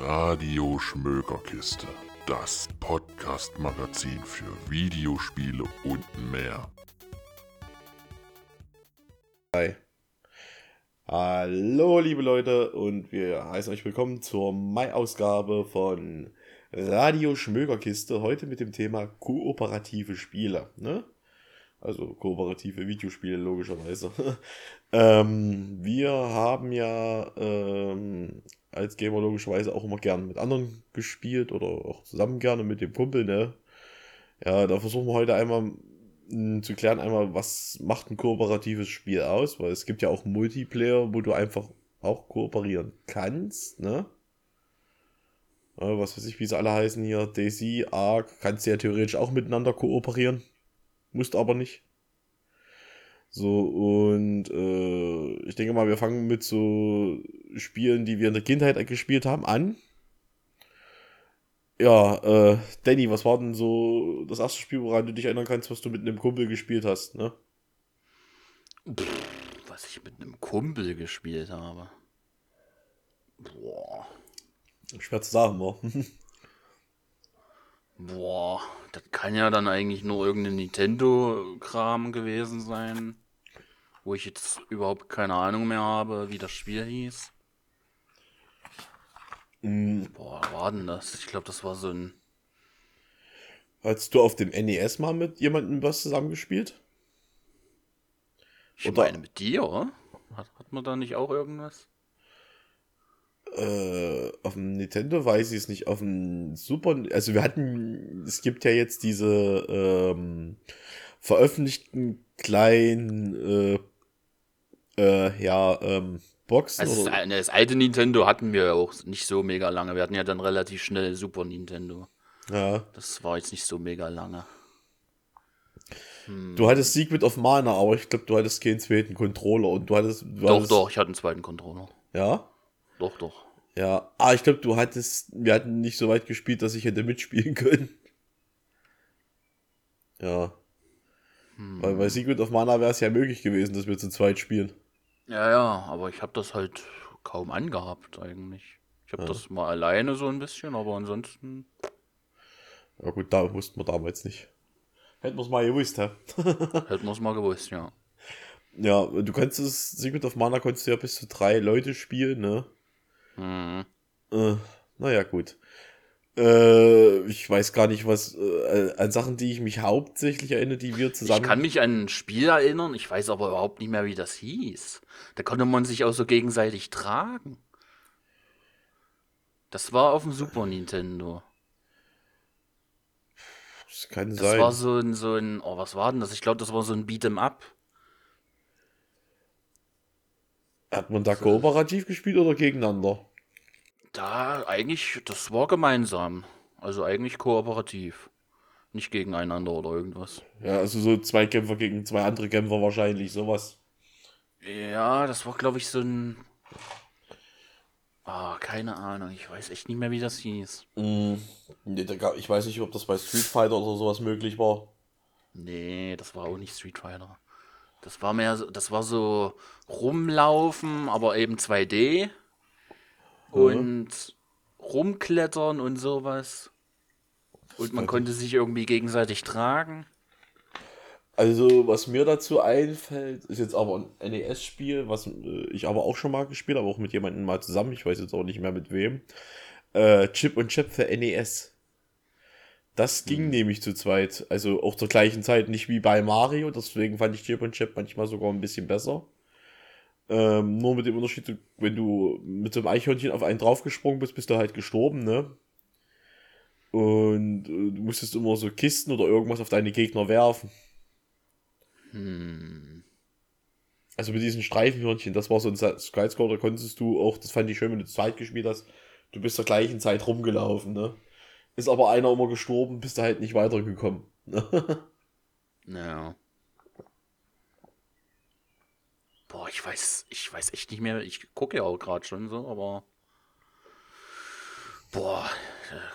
Radio Schmökerkiste, das Podcast-Magazin für Videospiele und mehr. Hi. Hallo, liebe Leute, und wir heißen euch willkommen zur Mai-Ausgabe von Radio Schmökerkiste. Heute mit dem Thema kooperative Spiele. Ne? Also kooperative Videospiele, logischerweise. ähm, wir haben ja ähm, als Gamer logischerweise auch immer gern mit anderen gespielt oder auch zusammen gerne mit dem Kumpel, ne? Ja, da versuchen wir heute einmal mh, zu klären, einmal, was macht ein kooperatives Spiel aus, weil es gibt ja auch Multiplayer, wo du einfach auch kooperieren kannst, ne? Was weiß ich, wie sie alle heißen hier, Daisy, Ark, kannst du ja theoretisch auch miteinander kooperieren, musst aber nicht. So, und äh, ich denke mal, wir fangen mit so Spielen, die wir in der Kindheit gespielt haben, an. Ja, äh, Danny, was war denn so das erste Spiel, woran du dich erinnern kannst, was du mit einem Kumpel gespielt hast, ne? Pff, was ich mit einem Kumpel gespielt habe. Boah. Schwer zu sagen, wa? Boah, das kann ja dann eigentlich nur irgendein Nintendo-Kram gewesen sein. Wo ich jetzt überhaupt keine Ahnung mehr habe, wie das Spiel hieß. Mm, Boah, war denn das? Ich glaube, das war so ein. Hast du auf dem NES mal mit jemandem was zusammengespielt? Ich Oder- meine mit dir, oder? Hat, hat man da nicht auch irgendwas? Äh, auf dem Nintendo weiß ich es nicht. Auf dem Super, also wir hatten, es gibt ja jetzt diese ähm, veröffentlichten kleinen, äh, äh, ja, ähm, Boxen. Also das, das alte Nintendo hatten wir ja auch nicht so mega lange. Wir hatten ja dann relativ schnell Super Nintendo. ja. Das war jetzt nicht so mega lange. Du hattest Secret of Mana, aber ich glaube, du hattest keinen zweiten Controller und du hattest. Du Doch, hattest, doch, ich hatte einen zweiten Controller. Ja. Doch, doch. Ja. Ah, ich glaube, du hattest. Wir hatten nicht so weit gespielt, dass ich hätte mitspielen können. Ja. Weil bei Secret of Mana wäre es ja möglich gewesen, dass wir zu zweit spielen. Ja, ja, aber ich habe das halt kaum angehabt eigentlich. Ich habe das mal alleine so ein bisschen, aber ansonsten. Ja gut, da wussten wir damals nicht. Hätten wir es mal gewusst, hä? Hätten wir es mal gewusst, ja. Ja, du kannst es, Secret of Mana konntest du ja bis zu drei Leute spielen, ne? Mhm. Äh, naja, gut. Äh, ich weiß gar nicht, was äh, an Sachen, die ich mich hauptsächlich erinnere, die wir zusammen. Ich kann mich an ein Spiel erinnern, ich weiß aber überhaupt nicht mehr, wie das hieß. Da konnte man sich auch so gegenseitig tragen. Das war auf dem Super Nintendo. das kann Das sein. war so ein, so ein, oh, was war denn das? Ich glaube, das war so ein Beat'em Up. Hat man da kooperativ gespielt oder gegeneinander? Da eigentlich, das war gemeinsam. Also eigentlich kooperativ. Nicht gegeneinander oder irgendwas. Ja, also so zwei Kämpfer gegen zwei andere Kämpfer wahrscheinlich, sowas. Ja, das war, glaube ich, so ein. Ah, keine Ahnung. Ich weiß echt nicht mehr, wie das hieß. Mm, nee, da gab, ich weiß nicht, ob das bei Street Fighter oder sowas möglich war. Nee, das war auch nicht Street Fighter. Das war mehr so, das war so rumlaufen, aber eben 2D. Und rumklettern und sowas. Und man konnte sich irgendwie gegenseitig tragen. Also, was mir dazu einfällt, ist jetzt aber ein NES-Spiel, was äh, ich aber auch schon mal gespielt habe, auch mit jemandem mal zusammen, ich weiß jetzt auch nicht mehr mit wem. Äh, Chip und Chip für NES. Das ging nämlich zu zweit, also auch zur gleichen Zeit, nicht wie bei Mario, deswegen fand ich Chip und Chip manchmal sogar ein bisschen besser. Ähm, nur mit dem Unterschied, wenn du mit so einem Eichhörnchen auf einen draufgesprungen bist, bist du halt gestorben, ne? Und äh, du musstest immer so Kisten oder irgendwas auf deine Gegner werfen. Hm. Also mit diesen Streifenhörnchen, das war so ein Skyscore, da konntest du auch, das fand ich schön, wenn du zu zweit gespielt hast, du bist zur gleichen Zeit rumgelaufen, ne? Ist aber einer immer gestorben, bist du halt nicht weitergekommen. Ja. Boah, ich weiß, ich weiß echt nicht mehr. Ich gucke ja auch gerade schon so, aber. Boah,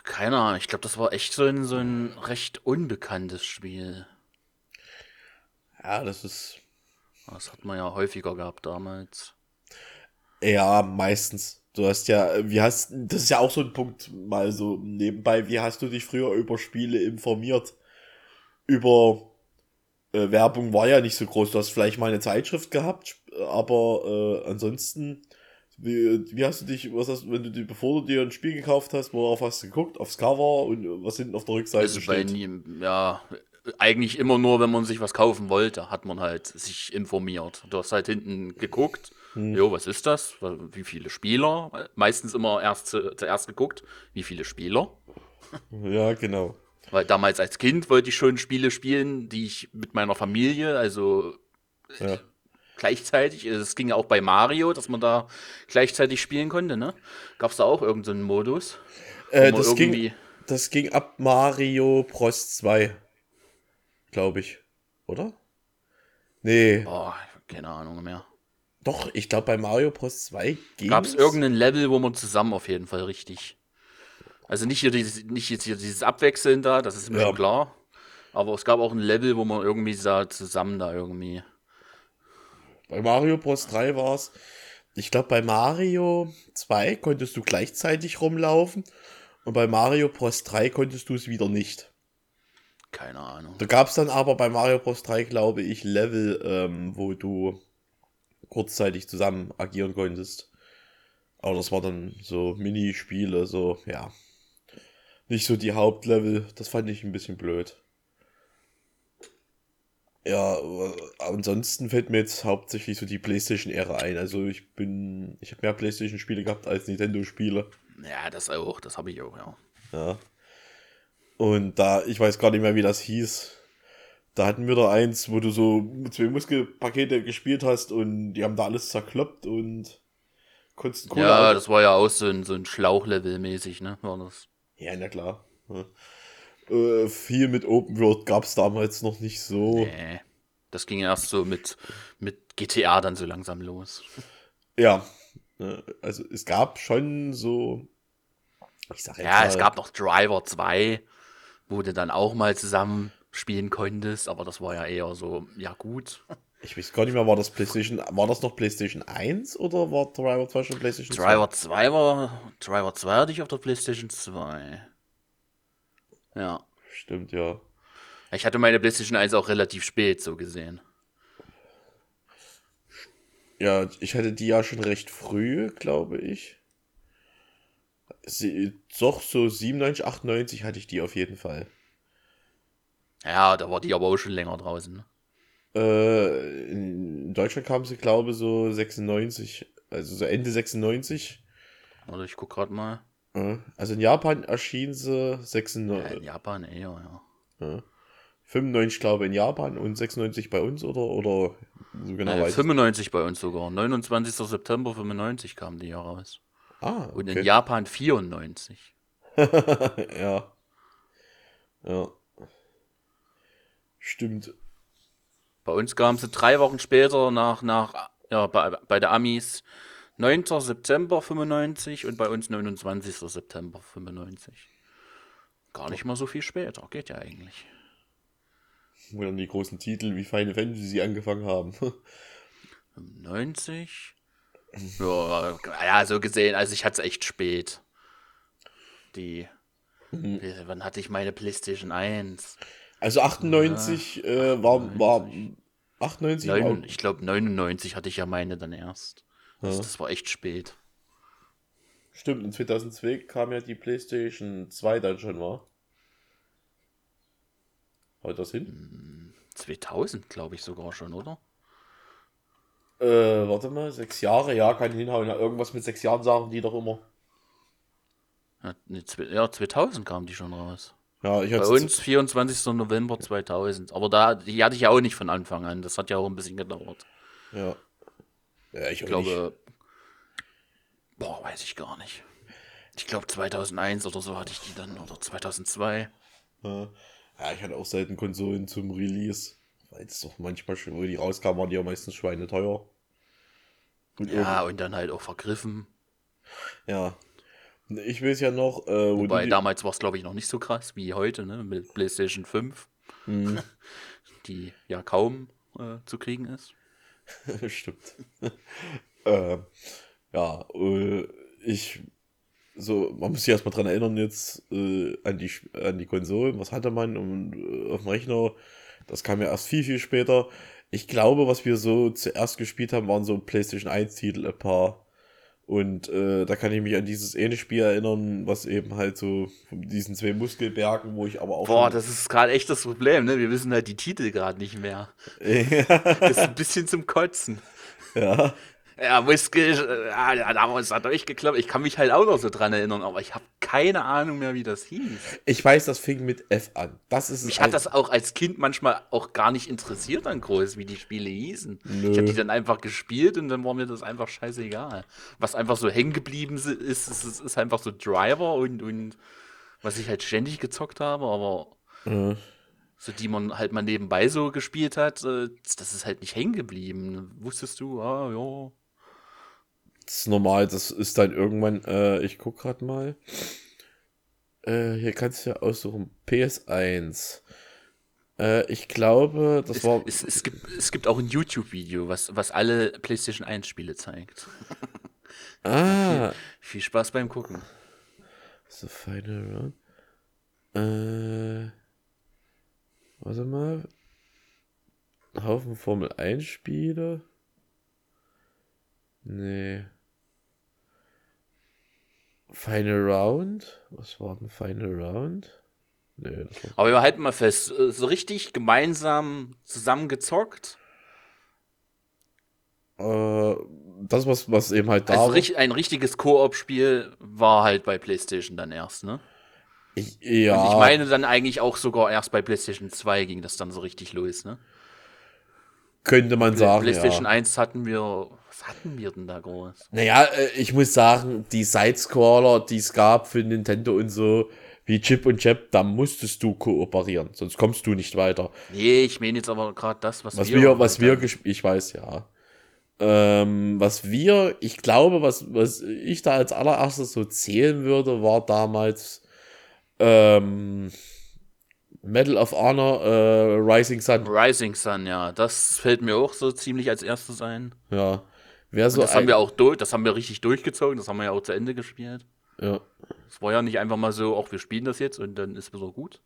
keine Ahnung. Ich glaube, das war echt so ein, so ein recht unbekanntes Spiel. Ja, das ist. Das hat man ja häufiger gehabt damals. Ja, meistens. Du hast ja, wie hast, das ist ja auch so ein Punkt, mal so nebenbei, wie hast du dich früher über Spiele informiert? Über äh, Werbung war ja nicht so groß. Du hast vielleicht mal eine Zeitschrift gehabt, aber äh, ansonsten, wie, wie hast du dich, was hast, wenn du dir, bevor du dir ein Spiel gekauft hast, worauf hast du geguckt? Aufs Cover und was hinten auf der Rückseite Also bei steht? nie, ja, eigentlich immer nur, wenn man sich was kaufen wollte, hat man halt sich informiert. Du hast halt hinten geguckt, Hm. jo, was ist das? Wie viele Spieler? Meistens immer erst zu, zuerst geguckt, wie viele Spieler. Ja, genau. Weil damals als Kind wollte ich schon Spiele spielen, die ich mit meiner Familie, also Ja. gleichzeitig, es ging ja auch bei Mario, dass man da gleichzeitig spielen konnte, ne? Gab es da auch irgendeinen Modus? Äh, das, ging, das ging ab Mario Bros 2, glaube ich. Oder? Nee, Boah, keine Ahnung mehr. doch, ich glaube bei Mario Bros 2 ging Gab es irgendein Level, wo man zusammen auf jeden Fall richtig. Also nicht hier dieses, nicht jetzt hier dieses Abwechseln da, das ist mir Ja. schon klar. Aber es gab auch ein Level, wo man irgendwie da zusammen da irgendwie. Bei Mario Bros 3 war es. Ich glaube, bei Mario 2 konntest du gleichzeitig rumlaufen und bei Mario Bros 3 konntest du es wieder nicht. Keine Ahnung. Da gab es dann aber bei Mario Bros 3, glaube ich, Level, ähm, wo du kurzzeitig zusammen agieren konntest. Aber das war dann so Minispiele, so, ja. Nicht so die Hauptlevel. Das fand ich ein bisschen blöd. Ja, ansonsten fällt mir jetzt hauptsächlich so die PlayStation-Ära ein. Also ich bin, ich habe mehr PlayStation-Spiele gehabt als Nintendo-Spiele. Ja, das auch, das habe ich auch, ja. Ja. Und da, ich weiß gar nicht mehr, wie das hieß. Da hatten wir da eins, wo du so zwei Muskelpakete gespielt hast und die haben da alles zerkloppt und konntest Kohle Ja, aus- das war ja auch so ein, so ein Schlauchlevel mäßig, ne? War das. Ja, na klar. Ja. Äh, viel mit Open World gab es damals noch nicht so. Nee. Das ging erst so mit, mit GTA dann so langsam los. Ja. Ne, Also es gab schon so. Ich sag jetzt Ja, mal, es gab noch Driver 2, wo du dann auch mal zusammen spielen konntest, aber das war ja eher so, ja gut. Ich weiß gar nicht mehr, war das PlayStation, war das noch PlayStation 1 oder war Driver 2 schon PlayStation 2? Driver 2 war, Driver 2 hatte ich auf der Playstation 2. Ja. Stimmt, ja. Ich hatte meine Playstation 1 auch relativ spät so gesehen. Ja, ich hatte die ja schon recht früh, glaube ich. Doch, so 97, 98 hatte ich die auf jeden Fall. Ja, da war die aber auch schon länger draußen. Ne? Äh, in Deutschland kam sie, glaube ich, so 96, also so Ende 96. Oder ich guck gerade mal. Also in Japan erschien sie Ja, in 96, Japan eher, ja. 95, glaube ich, in Japan und 96 bei uns, oder? Oder so genau Äh, weiß ich- 95 bei uns sogar. 29. September 95 kam die ja raus. Ah, Und okay. in Japan 94. ja. Ja. Stimmt. Bei uns kam sie drei Wochen später nach, nach ja, bei, bei der Amis 9. September 95 und bei uns 29. September 95. Gar nicht mal so viel später, geht ja eigentlich. Wo dann die großen Titel wie Final Fantasy angefangen haben. 90? Ja, ja, so gesehen, also ich hatte es echt spät. Die. Mhm. Wann hatte ich meine PlayStation 1? Also 98 äh, war, war 98 war, Neun, ich glaube 99 hatte ich ja meine dann erst. Also Ja. das war echt spät. Stimmt, in 2002 kam ja die PlayStation 2 dann schon, war. Haut das hin? 2000 glaube ich sogar schon, oder? Äh, warte mal, sechs Jahre, ja, kann hinhauen. Irgendwas mit sechs Jahren sagen die doch immer. Ja, zwe- ja, 2000 kam die schon raus. Ja, ich Bei uns 24. November 2000. Aber da, die hatte ich ja auch nicht von Anfang an. Das hat ja auch ein bisschen gedauert. Ja. Ja, ich, Ich glaube, boah, weiß ich gar nicht. Ich glaube 2001 oder so hatte ich die dann, oder 2002. Ja. ja, ich hatte auch selten Konsolen zum Release. Weil es doch manchmal schon, wo die rauskamen, waren die ja meistens schweineteuer. Und Ja, und dann halt auch vergriffen. Ja. Ich weiß ja noch, äh, wo Wobei damals war es, glaube ich, noch nicht so krass wie heute, ne? Mit PlayStation 5, Mhm. die ja kaum äh, zu kriegen ist. Stimmt. äh, ja, ich so, man muss sich erstmal dran erinnern jetzt äh, an die an die Konsolen, was hatte man und, äh, auf dem Rechner, das kam ja erst viel, viel später. Ich glaube, was wir so zuerst gespielt haben, waren so PlayStation 1 Titel, ein paar. Und äh, da kann ich mich an dieses ähnliche Spiel erinnern, was eben halt so von diesen zwei Muskelbergen, wo ich aber auch. Boah, das ist gerade echt das Problem, ne? Wir wissen halt die Titel gerade nicht mehr. das ist ein bisschen zum Kotzen. ja. Ja, Muskel, äh, ja, damals hat durchgeklappt. Ich kann mich halt auch noch so dran erinnern, aber ich habe keine Ahnung mehr, wie das hieß. Ich weiß, das fing mit F an. Das ist Mich hat das auch als Kind manchmal auch gar nicht interessiert an groß, wie die Spiele hießen. Nö. Ich habe die dann einfach gespielt und dann war mir das einfach scheißegal. Was einfach so hängen geblieben ist, ist, ist, ist einfach so Driver und, und was ich halt ständig gezockt habe, aber Mhm. so die man halt mal nebenbei so gespielt hat, äh, das ist halt nicht hängen geblieben. Wusstest du, ah, ja. Das ist normal, das ist dann irgendwann, äh, ich guck grad mal. Äh, hier kannst du ja aussuchen, PS1. Äh, ich glaube, das Es, war. es, es, gibt, es gibt auch ein YouTube-Video, was, was alle PlayStation 1-Spiele zeigt. Ah, Viel Spaß beim Gucken. The Final Round. Äh, warte mal. Haufen Formel 1 Spiele. Nee. Final Round? Was war denn Final Round? Nee. Aber wir halten mal fest, äh, so richtig gemeinsam zusammengezockt. Äh, das, was, was eben halt da Also war. ein richtiges Koop-Spiel war halt bei PlayStation dann erst, ne? Ich, ja. Und ich meine dann eigentlich auch sogar erst bei PlayStation 2 ging das dann so richtig los, ne? könnte man sagen. PlayStation ja. 1 hatten wir, was hatten wir denn da groß? Naja, äh, ich muss sagen, die Sidescroller, die es gab für Nintendo und so, wie Chip und Chap, da musstest du kooperieren, sonst kommst du nicht weiter. Nee, ich meine jetzt aber gerade das, was, Was wir wir, was wir ich weiß ja. Ähm, was wir, ich glaube, was, was ich da als allererstes so zählen würde, war damals ähm, Medal of Honor äh, Rising Sun. Rising Sun, ja, das fällt mir auch so ziemlich als erstes ein. Ja. Wer so das haben ein- wir auch durch, das haben wir richtig durchgezogen, das haben wir ja auch zu Ende gespielt. Ja. Es war ja nicht einfach mal so, auch wir spielen das jetzt und dann ist wieder gut.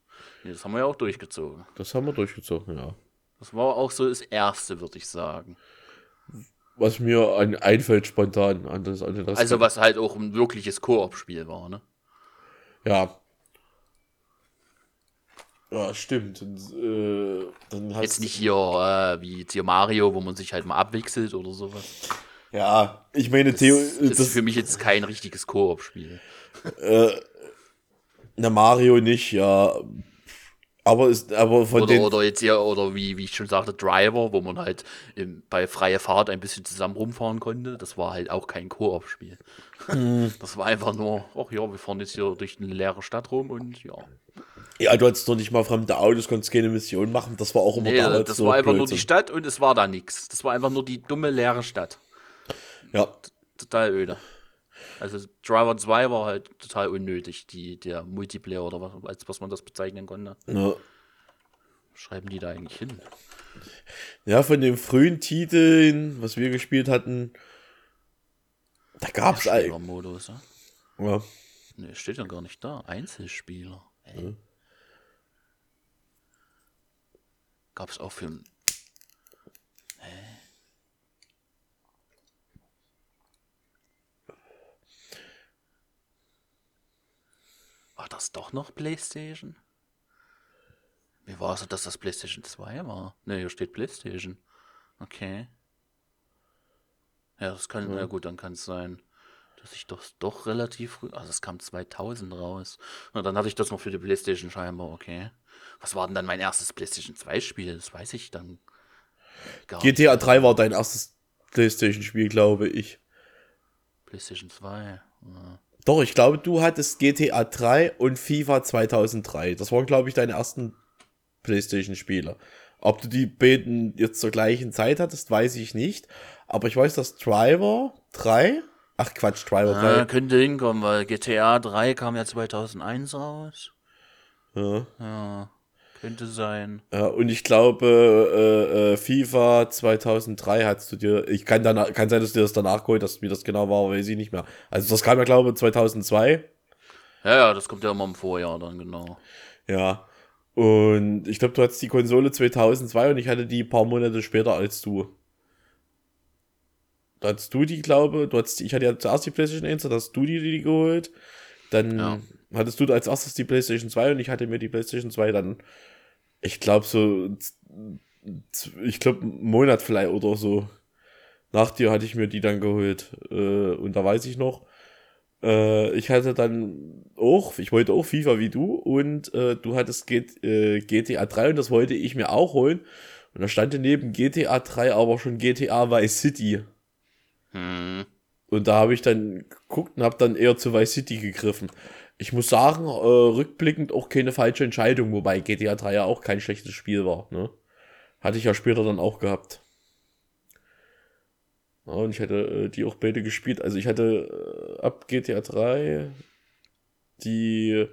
Nee, das haben wir ja auch durchgezogen. Das haben wir durchgezogen, ja. Das war auch so das erste, würde ich sagen. Was mir an, einfällt spontan an das, an das Also was halt auch ein wirkliches Koop-Spiel war, ne? Ja. Ja, stimmt. Und, äh, dann hast Jetzt nicht hier äh, wie hier Mario, wo man sich halt mal abwechselt oder sowas. Ja, ich meine, Theo, Das ist für mich jetzt kein richtiges Koop-Spiel. na Mario nicht, ja. Aber ist, aber von Oder, den, oder jetzt hier, oder wie, wie ich schon sagte, Driver, wo man halt im, bei freier Fahrt ein bisschen zusammen rumfahren konnte. Das war halt auch kein Koop-Spiel. Mhm. Das war einfach nur, ach ja, wir fahren jetzt hier durch eine leere Stadt rum und ja. ja, du hattest doch nicht mal fremde Autos, konntest keine Mission machen. Das war auch immer Nee, damals das so war einfach nur die Blödsinn. Stadt und es war da nichts. Das war einfach nur die dumme leere Stadt. Ja, Total öde. Also Driver 2 war halt total unnötig, die, der Multiplayer oder was, als was man das bezeichnen konnte. ja. Schreiben die da eigentlich hin? ja, von den frühen Titeln, was wir gespielt hatten, da gab's eigentlich. Modus, ja? Ja. Nee, steht ja gar nicht da. Einzelspieler. Hä? Gab's auch für. War das doch noch PlayStation? Wie war es, dass das PlayStation 2 war? Ne, hier steht PlayStation. Okay. Ja, das kann, na gut, dann kann es sein, dass ich das doch relativ früh, also es kam 2000 raus. Und dann hatte ich das noch für die PlayStation scheinbar, okay. Was war denn dann mein erstes PlayStation 2 Spiel? Das weiß ich dann gar nicht. GTA 3 war dein erstes Playstation-Spiel, glaube ich. PlayStation 2. Ja. Doch, ich glaube, du hattest GTA 3 und FIFA 2003. Das waren, glaube ich, deine ersten PlayStation-Spiele. Ob du die beiden jetzt zur gleichen Zeit hattest, weiß ich nicht. Aber ich weiß, dass Driver 3, ach Quatsch, Driver Ah, 3, könnte hinkommen, weil GTA 3 kam ja 2001 raus. ja, Ja. Könnte sein. Ja, und ich glaube, äh, äh, FIFA 2003 hast du dir, ich kann, dann, kann sein, dass du dir das danach geholt hast, wie das genau war, weiß ich nicht mehr. Also das kam ja, glaube ich, 2002. Ja, ja, das kommt ja immer im Vorjahr dann, genau. Ja. Und ich glaube, du hattest die Konsole 2002 und ich hatte die ein paar Monate später als du. Da hattest du die, glaube du hattest, ich hatte ja zuerst die PlayStation 1, dann hast du die, die geholt. Dann Ja. Hattest du als erstes die PlayStation 2 und ich hatte mir die PlayStation 2 dann, ich glaube, so, ich glaube, einen Monat vielleicht oder so. Nach dir hatte ich mir die dann geholt. Äh, und da weiß ich noch, äh, ich hatte dann auch, ich wollte auch FIFA wie du und äh, du hattest G äh, GTA 3 und das wollte ich mir auch holen. Und da stand neben GTA 3 aber schon GTA Vice City. Hm. Und da habe ich dann geguckt und habe dann eher zu Vice City gegriffen. Ich muss sagen, äh, rückblickend auch keine falsche Entscheidung, wobei GTA 3 ja auch kein schlechtes Spiel war. Ne? Hatte ich ja später dann auch gehabt. Ja, und ich hätte äh, die auch beide gespielt. Also ich hatte äh, ab GTA 3 die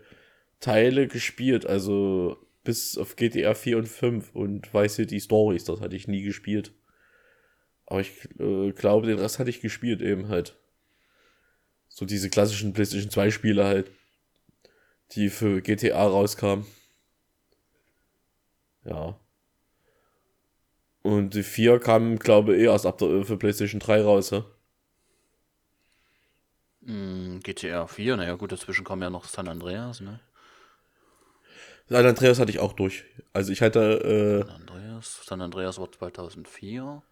Teile gespielt, also bis auf GTA 4 und 5 und Vice City Stories, das hatte ich nie gespielt. Aber ich äh, glaube, den Rest hatte ich gespielt eben halt. So diese klassischen PlayStation 2 Spiele halt, die für GTA rauskamen. Ja. Und die 4 kam, glaube ich, eh erst ab der, für PlayStation 3 raus, ja? Hm, GTA 4, naja gut, dazwischen kam ja noch San Andreas, ne? San Andreas hatte ich auch durch. Also ich hatte, San Andreas, San Andreas war 2004.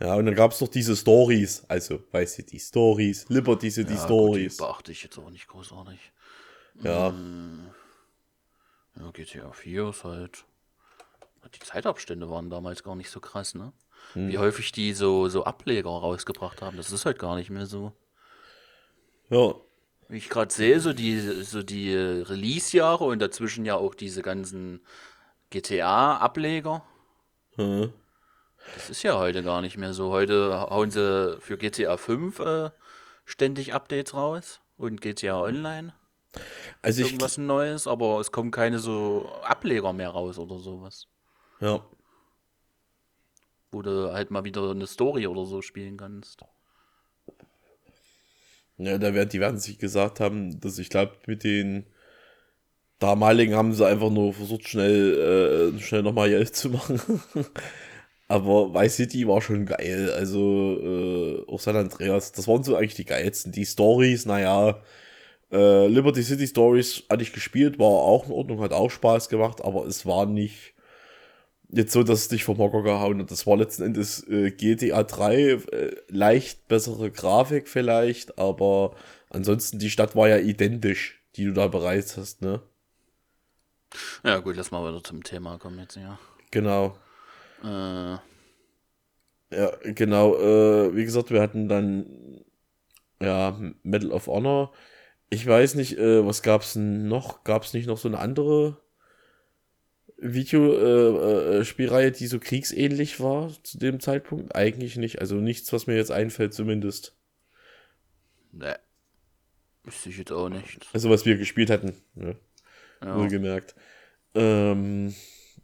äh, ja, und dann gab es noch diese Stories. Also, weißt du, die Stories, Liberty City Ja, gut, Stories. die beachte ich jetzt auch nicht großartig. Ja, Ja, GTA 4 ist halt. Die Zeitabstände waren damals gar nicht so krass, ne? Hm. Wie häufig die so, so Ableger rausgebracht haben, das ist halt gar nicht mehr so. ja, Wie ich gerade sehe, so die, so die äh, Release-Jahre und dazwischen ja auch diese ganzen GTA-Ableger. äh, Das ist ja heute gar nicht mehr so. Heute hauen sie für GTA 5 äh, ständig Updates raus und GTA Online also irgendwas Neues, aber es kommen keine so Ableger mehr raus oder sowas. ja, Wo du halt mal wieder eine Story oder so spielen kannst. Ja, da werden, die werden sich gesagt haben, dass ich glaube, mit den damaligen haben sie einfach nur versucht, schnell, äh, schnell nochmal Geld zu machen. Aber Vice City war schon geil. Also, äh, auch San Andreas, das waren so eigentlich die geilsten. Die Stories, naja, äh, Liberty City Stories hatte ich gespielt, war auch in Ordnung, hat auch Spaß gemacht, aber es war nicht jetzt so, dass es dich vom Hocker gehauen hat. Das war letzten Endes äh, GTA 3, äh, leicht bessere Grafik vielleicht, aber ansonsten die Stadt war ja identisch, die du da bereist hast, ne? Ja, gut, lass mal wieder zum Thema kommen jetzt, ja. Genau. Äh, Ja, genau. Äh, wie gesagt, wir hatten dann ja Medal of Honor. Ich weiß nicht, äh, was gab's noch? Gab's nicht noch so eine andere Videospielreihe, äh, äh, die so kriegsähnlich war zu dem Zeitpunkt? Eigentlich nicht. Also nichts, was mir jetzt einfällt, zumindest. ne. Wüsste ich jetzt auch nicht. Also was wir gespielt hatten. Ne? Ja. Wohlgemerkt. Ähm,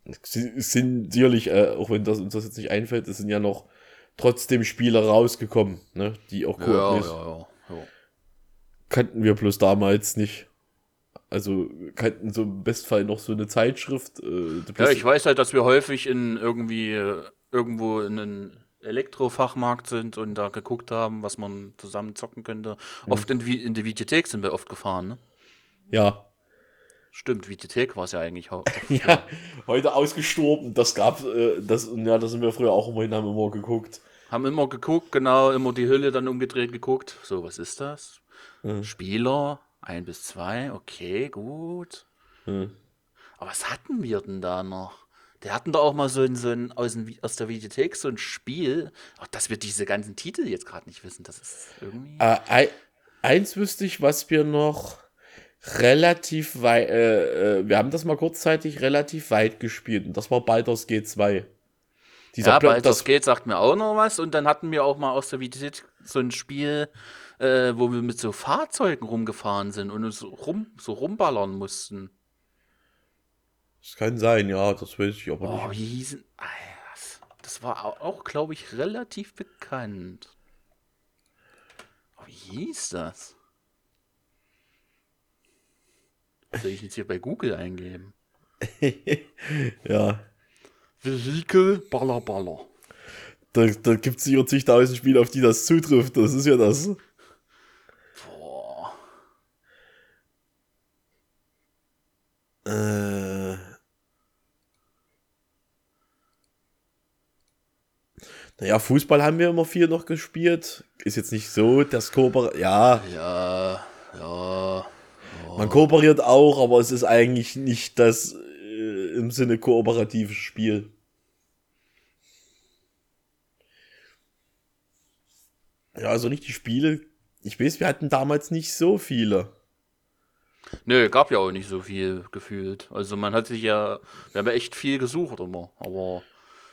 es sind sicherlich, äh, auch wenn das uns das jetzt nicht einfällt, es sind ja noch trotzdem Spiele rausgekommen, ne? Die auch koop ja, ja, ja. Kannten wir bloß damals nicht. Also kannten so im Bestfall noch so eine Zeitschrift. Äh, Ja, ich weiß halt, dass wir häufig in irgendwie äh, irgendwo in einem Elektrofachmarkt sind und da geguckt haben, was man zusammen zocken könnte. Oft in, in die Videothek sind wir oft gefahren, ne? ja. Stimmt, Videothek war es ja eigentlich ja, heute ausgestorben. Das gab, äh, das, ja, da sind wir früher auch immer hin, haben immer geguckt. Haben immer geguckt, genau, immer die Hülle dann umgedreht geguckt. So, was ist das? Mhm. Spieler, ein bis zwei, okay, gut. Mhm. Aber was hatten wir denn da noch? Der hatten da auch mal so ein, so ein aus, dem, aus der Videothek so ein Spiel. Auch dass wir diese ganzen Titel jetzt gerade nicht wissen, das ist irgendwie. Äh, ei- eins wüsste ich, was wir noch relativ weit, äh, äh, wir haben das mal kurzzeitig relativ weit gespielt und das war Baldur's G2. Dieser ja, Baldur's Gate sagt mir auch noch was. Und dann hatten wir auch mal aus der Videothek so ein Spiel, äh, wo wir mit so Fahrzeugen rumgefahren sind und uns rum, so rumballern mussten. Das kann sein, ja, das weiß ich aber Oh, nicht. wie hießen. Ah, Das, war au- auch, glaube ich, relativ bekannt. Oh, wie hieß das? Soll ich jetzt hier bei Google eingeben? ja, Vehikel Baller Baller. da, da gibt es sicher zigtausend Spiele, auf die das zutrifft. Das ist ja das. Äh. Naja, Fußball haben wir immer viel noch gespielt. Ist jetzt nicht so, das Kooper. Ja, Ja, ja. man kooperiert auch, aber es ist eigentlich nicht das äh, im Sinne kooperatives Spiel. Ja, also nicht die Spiele. Ich weiß, wir hatten damals nicht so viele. Nö, gab ja auch nicht so viel gefühlt. Also man hat sich ja, wir haben ja echt viel gesucht immer, aber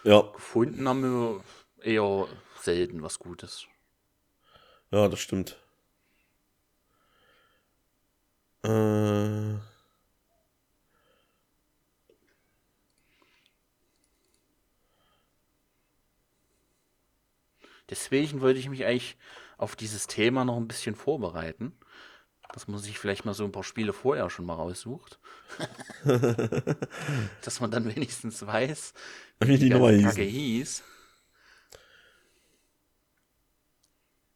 Ja, gefunden haben wir eher selten was Gutes. ja, das stimmt. Äh. Deswegen wollte ich mich eigentlich auf dieses Thema noch ein bisschen vorbereiten. Dass man sich vielleicht mal so ein paar Spiele vorher schon mal raussucht. Dass man dann wenigstens weiß, Wie die ganze Nummer hieß.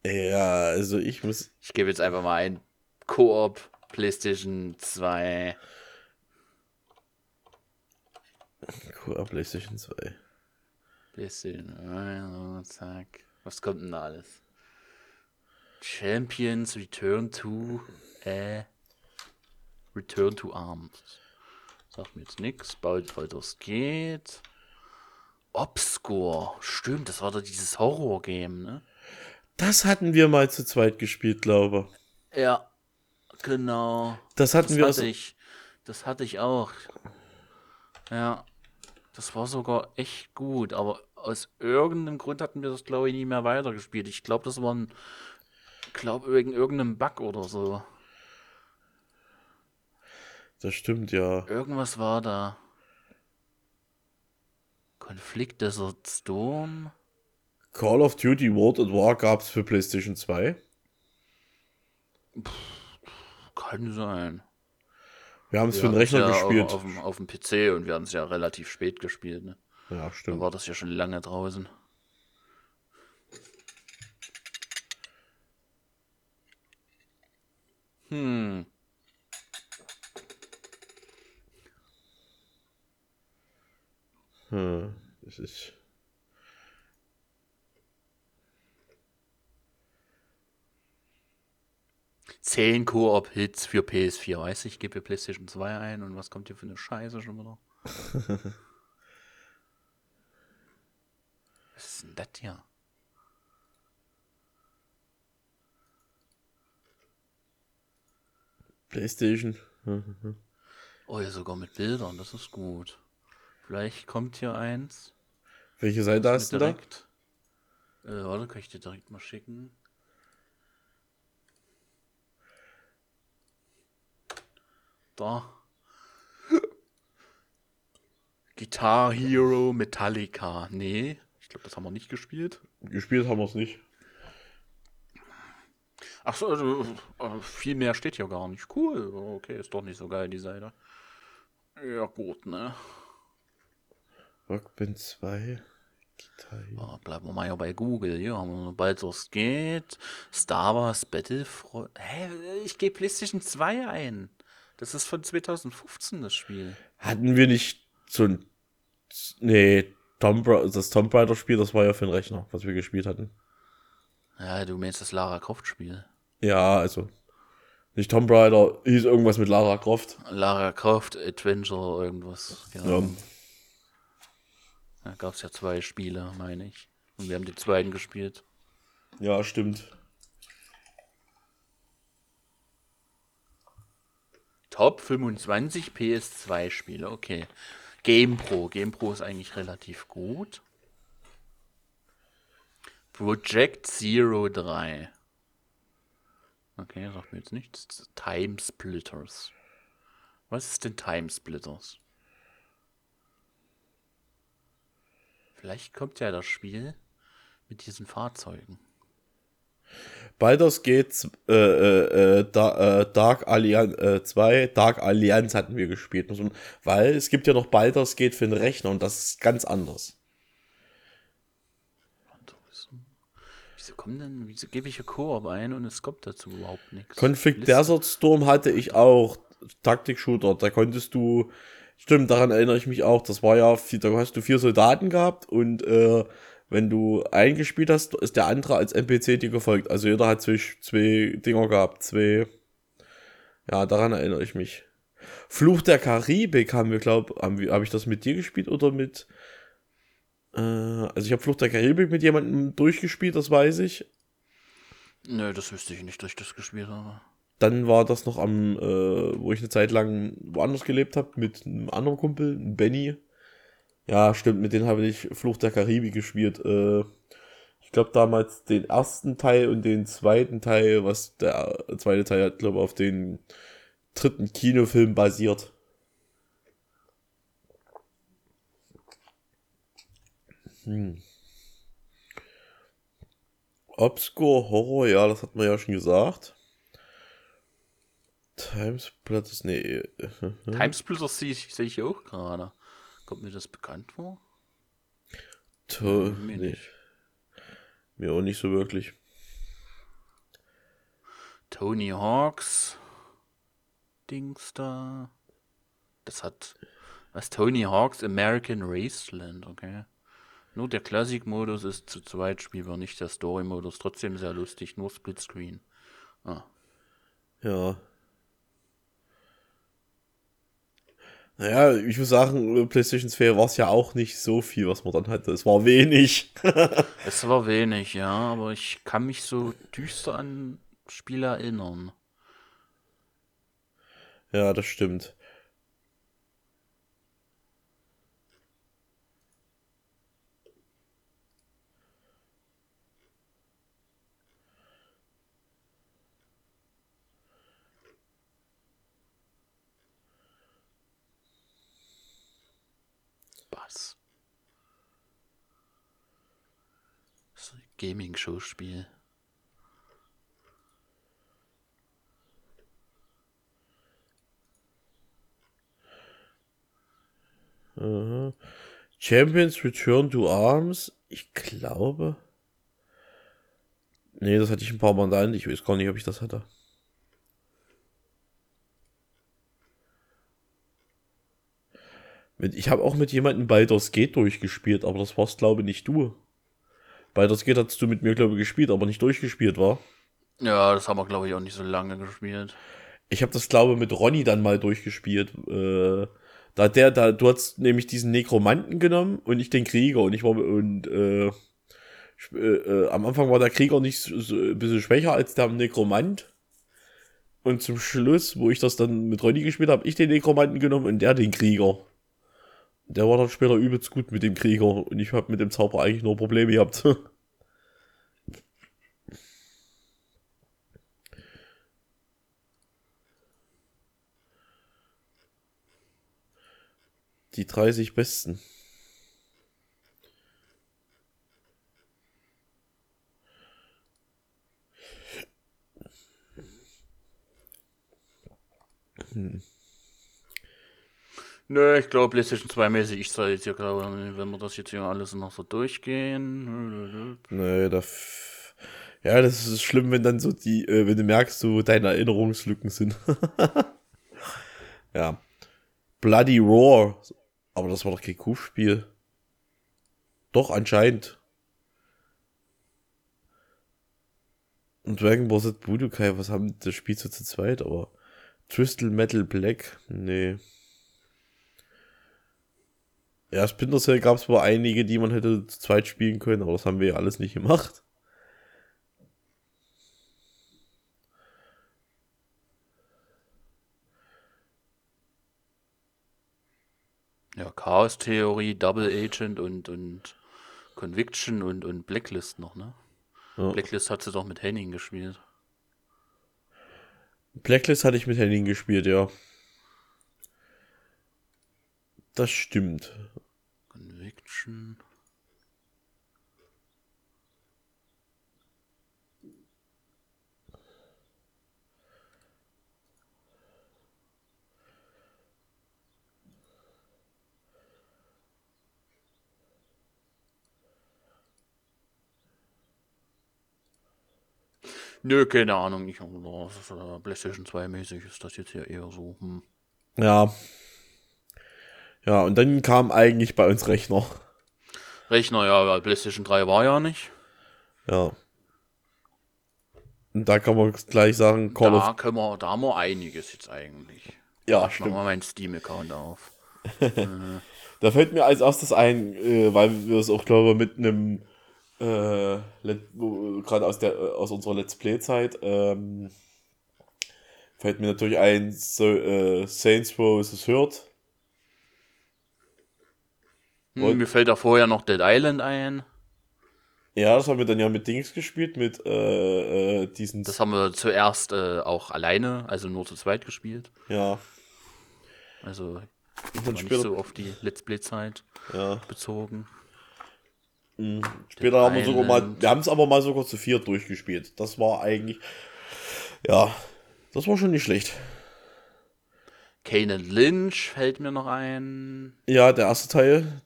Ja, also ich muss. Ich gebe jetzt einfach mal ein Koop PlayStation 2. Cool, PlayStation 2. PlayStation. äh, zack. Was kommt denn da alles? Champions Return to äh, Return to Arms. Sagt mir jetzt nichts. Bald Baldur's geht. Obscure. Stimmt, das war doch dieses Horror-Game, ne? Das hatten wir mal zu zweit gespielt, glaube Ja, genau. Das hatten Das wir. hatte aus- ich. Das hatte ich auch. Ja. Das war sogar echt gut, aber aus irgendeinem Grund hatten wir das, glaube ich, nie mehr weitergespielt. Ich glaube, das war ein. Glaube wegen irgendeinem Bug oder so. Das stimmt, ja. Irgendwas war da. Konflikt Desert Storm. Call of Duty World at War gab's für PlayStation 2. Kann sein. Wir haben es für den Rechner ja gespielt. Auf, auf, dem, auf dem PC und wir haben es ja relativ spät gespielt. Ne? Ja, Da stimmt. war das ja schon lange draußen. Hm. Hm, das ist. Zehn Koop-Hits für PS4. Weißt du, ich gebe PlayStation 2 ein und was kommt hier für eine Scheiße schon wieder? was ist denn das hier? PlayStation. Oh, ja, sogar mit Bildern, das ist gut. Vielleicht kommt hier eins. Welche Seite hast du da? direkt. Äh, warte, kann ich dir direkt mal schicken. Da. Guitar Hero Metallica. Nee, ich glaube, das haben wir nicht gespielt. Gespielt haben wir es nicht. Ach so, also, äh, viel mehr steht hier gar nicht. Cool. Okay, ist doch nicht so geil, die Seite. Ja, gut, ne? Rockband 2. Gitarre. Ah, bleiben wir mal hier bei Google. Hier haben wir Baldur's Gate, Star Wars Battlefront. Hä, ich gebe PlayStation 2 ein. Das ist von 2015 das Spiel. Hatten wir nicht so ein. Nee, Tomb das Tomb Raider Spiel, das war ja für den Rechner, was wir gespielt hatten. Ja, du meinst das Lara Croft Spiel. Ja, also. Nicht Tomb Raider, hieß irgendwas mit Lara Croft. Lara Croft Adventure irgendwas. Genau. Ja. Da gab es ja zwei Spiele, meine ich. Und wir haben die zweiten gespielt. Ja, stimmt. Top 25 PS2 Spiele, okay. GamePro. GamePro ist eigentlich relativ gut. Project Zero 3. Okay, sagt mir jetzt nichts. Time Splitters. Was ist denn Time Splitters? Vielleicht kommt ja das Spiel mit diesen Fahrzeugen. Baldur's Gate äh, äh, äh, da, äh, Dark Allianz äh, 2, Dark Allianz hatten wir gespielt. Weil es gibt ja noch Baldur's Gate für den Rechner und das ist ganz anders. Kommen denn, wieso gebe ich hier Koop ein und es kommt dazu überhaupt nichts? Conflict. Desert Storm hatte ich auch. Taktik-Shooter, da konntest du, stimmt, daran erinnere ich mich auch, das war ja, da hast du vier Soldaten gehabt und äh, wenn du eingespielt hast, ist der andere als NPC dir gefolgt. Also jeder hat zwei, zwei Dinger gehabt, zwei. Ja, daran erinnere ich mich. Fluch der Karibik haben wir, glaube ich, habe ich das mit dir gespielt oder mit. Äh, also ich habe Fluch der Karibik mit jemandem durchgespielt, das weiß ich. Nö, das wüsste ich nicht, dass ich das gespielt habe. Dann war das noch am, äh, wo ich eine Zeit lang woanders gelebt habe, mit einem anderen Kumpel, Benny. Ja, stimmt, mit denen habe ich Fluch der Karibik gespielt. Äh, ich glaube damals den ersten Teil und den zweiten Teil, was der zweite Teil hat, glaube auf den dritten Kinofilm basiert. Hm. Obscure Horror, ja, das hat man ja schon gesagt. Timesplitters, nee. Timesplitters sehe ich, seh ich auch gerade. Kommt mir das bekannt vor? To mir nee. nicht. Mir auch nicht so wirklich. Tony Hawks Dings da. Das hat. Was Tony Hawks American Raceland, okay. Nur der Classic-Modus ist zu zweit spielbar, nicht der Story-Modus. Trotzdem sehr lustig, nur Splitscreen. Ah. Ja. Naja, ich muss sagen, PlayStation 2 war es ja auch nicht so viel, was man dann hatte. Es war wenig. es war wenig, ja, aber ich kann mich so düster an Spiele erinnern. Ja, das stimmt. Gaming-Show-Spiel. Champions Return to Arms. Ich glaube. Nee, das hatte ich ein paar Mal da. Ich weiß gar nicht, ob ich das hatte. Ich habe auch mit jemandem Baldur's Gate durchgespielt, aber das warst, glaube ich, nicht du. Baldur's Gate hast du mit mir, glaube ich, gespielt, aber nicht durchgespielt, war? Ja, das haben wir, glaube ich, auch nicht so lange gespielt. Ich habe das, glaube ich, mit Ronny dann mal durchgespielt. Äh, da der, da, du hast nämlich diesen Nekromanten genommen und ich den Krieger und ich war und äh, äh, äh, am Anfang war der Krieger nicht so, so, ein bisschen schwächer als der Nekromant. Und zum Schluss, wo ich das dann mit Ronny gespielt habe, ich den Nekromanten genommen und der den Krieger. Der war dann später übelst gut mit dem Krieger und ich habe mit dem Zauber eigentlich nur Probleme gehabt. Die 30 besten. Hm. Nö, ich glaube, PlayStation 2 mäßig, ich soll jetzt hier gerade, wenn wir das jetzt hier alles noch so durchgehen. Nö, da. Ja, das ist schlimm, wenn dann so die, äh, wenn du merkst, so deine Erinnerungslücken sind. ja. Bloody Roar. Aber das war doch kein Kuhspiel. Doch, anscheinend. Und Dragon Ball Z Budokai, was haben das Spiel so zu zweit, aber Crystal Metal Black, nee. Ja, Splinter Cell gab es wohl einige, die man hätte zu zweit spielen können, aber das haben wir ja alles nicht gemacht. Ja, Chaos-Theorie, Double Agent und, und Conviction und, und Blacklist noch, ne? Ja. Blacklist hat sie doch mit Henning gespielt. Blacklist hatte ich mit Henning gespielt, ja. Das stimmt. Conviction. Nö, keine Ahnung. Ich, habe nur äh, PlayStation 2 mäßig ist das jetzt ja eher so. Hm. Ja, ja, und dann kam eigentlich bei uns Rechner. Rechner, ja, weil PlayStation 3 war ja nicht. Ja. Und da kann man gleich sagen, Call Da of können wir, da haben wir einiges jetzt eigentlich. Ja, Ich mach mal meinen Steam-Account auf. Da fällt mir als erstes ein, äh, weil wir es auch, glaube ich, mit einem äh, gerade aus der äh, aus unserer Let's Play-Zeit ähm, fällt mir natürlich ein so, äh, Saints Row es hört. Hm, mir fällt da vorher noch Dead Island ein. Ja, das haben wir dann ja mit Dings gespielt, mit äh, äh, diesen. Das haben wir zuerst äh, auch alleine, also nur zu zweit gespielt. ja. Also Und dann nicht später, so auf die Let's Play-Zeit ja, bezogen. später haben wir sogar mal, wir haben es aber mal sogar zu viert durchgespielt. Das war eigentlich, ja, das war schon nicht schlecht. Kane Lynch fällt mir noch ein, Ja, der erste Teil,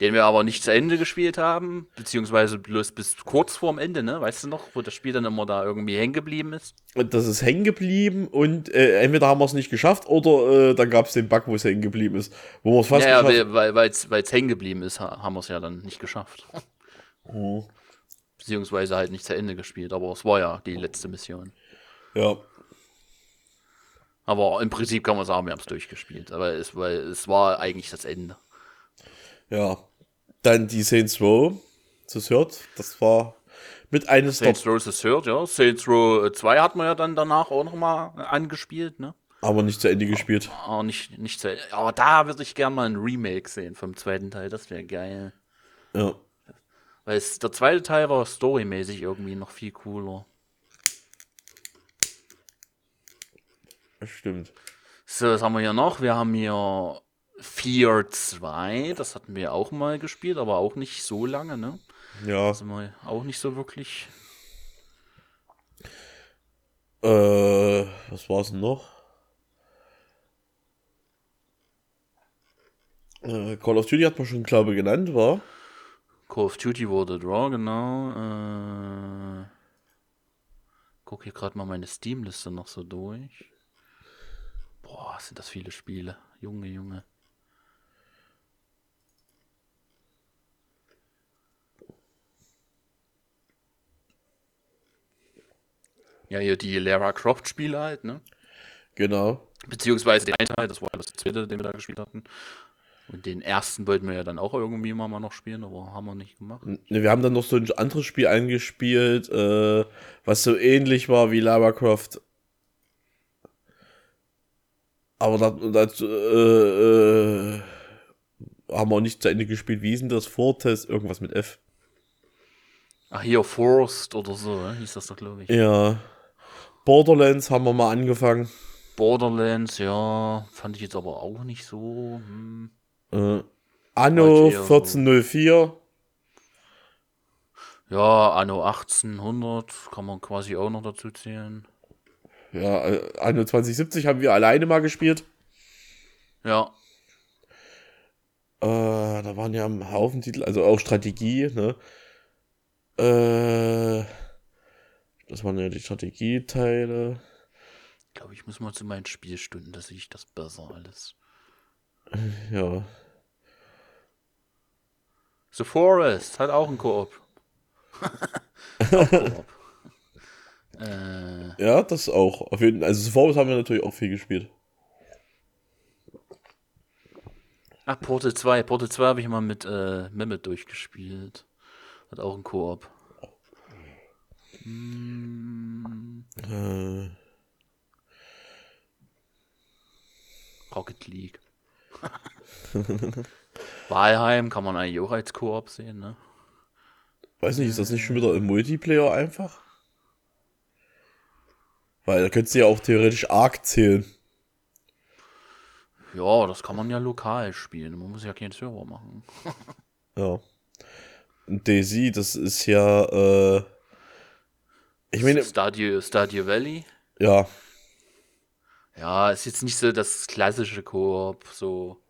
den wir aber nicht zu Ende gespielt haben, beziehungsweise bloß bis kurz vorm Ende, ne? Weißt du noch, wo das Spiel dann immer da irgendwie hängen geblieben ist? Und das ist hängen geblieben und äh, entweder haben wir es nicht geschafft oder äh, dann gab es den Bug, wo es hängen geblieben ist. Wo wir es fast ja, ja, weil weil es hängen geblieben ist, ha- haben wir es ja dann nicht geschafft. Mhm. Beziehungsweise halt nicht zu Ende gespielt, aber es war ja die letzte Mission. Ja, Aber im Prinzip kann man sagen, wir haben es durchgespielt. Aber es, weil es war eigentlich das Ende. Ja. Dann die Saints Row, das hört, das war mit eines Saints Row ist hört, ja. Saints Row 2 hat man ja dann danach auch nochmal angespielt, ne? aber nicht zu Ende gespielt. Aber nicht, nicht zu, aber da würde ich gerne mal ein Remake sehen vom zweiten Teil. Das wäre geil. Ja. Weil es, der zweite Teil war storymäßig irgendwie noch viel cooler. Das stimmt. So, was haben wir hier noch? Wir haben hier Fear 2. Das hatten wir auch mal gespielt, aber auch nicht so lange, ne? Ja. Sind wir auch nicht so wirklich. Äh, was war's denn noch? Äh, Call of Duty hat man schon, glaube ich, genannt, war. Call of Duty wurde Draw, genau. Äh, guck hier gerade mal meine Steam-Liste noch so durch. Boah, sind das viele Spiele. Junge, Junge. Ja, hier die Lara Croft-Spiele halt, ne? Genau. Beziehungsweise den einen Teil, das war das zweite, den wir da gespielt hatten. Und den ersten wollten wir ja dann auch irgendwie mal noch spielen, aber haben wir nicht gemacht. Ne, Wir haben dann noch so ein anderes Spiel eingespielt, äh, was so ähnlich war wie Lara Croft. Aber dazu das, äh, äh, haben wir nicht zu Ende gespielt. Wie hieß denn das? Fortes? Irgendwas mit F. Ach, hier Forest oder so, ne? hieß das doch, glaube ich. Ja. Borderlands haben wir mal angefangen. Borderlands, ja, fand ich jetzt aber auch nicht so. Hm. Äh, Anno Wollte eher so- 1404. Ja, Anno 1800 kann man quasi auch noch dazu zählen. Ja, äh, Anno 2070 haben wir alleine mal gespielt. Ja, Äh, da waren ja ein Haufen Titel, also auch Strategie, ne? Äh, das waren ja die Strategieteile. ich glaube, ich muss mal zu meinen Spielstunden, da sehe ich das besser alles. Ja. The Forest hat auch einen Koop. Auch Koop. äh, Ja, das auch. Auf jeden Also sofort haben wir natürlich auch viel gespielt. ach, Portal 2. Portal 2 habe ich mal mit äh, Mehmet durchgespielt. Hat auch einen Koop. Hm, Äh, Rocket League. Walheim kann man eigentlich auch als Koop sehen, ne? weiß nicht, ist das nicht schon wieder im Multiplayer einfach? Weil da könntest du ja auch theoretisch Arc zählen. Ja, das kann man ja lokal spielen. Man muss ja keinen Server machen. Ja. Daisy, das ist ja, äh, ich meine, Stadio, Stadio Valley. ja, Ja, ist jetzt nicht so das klassische Koop, so,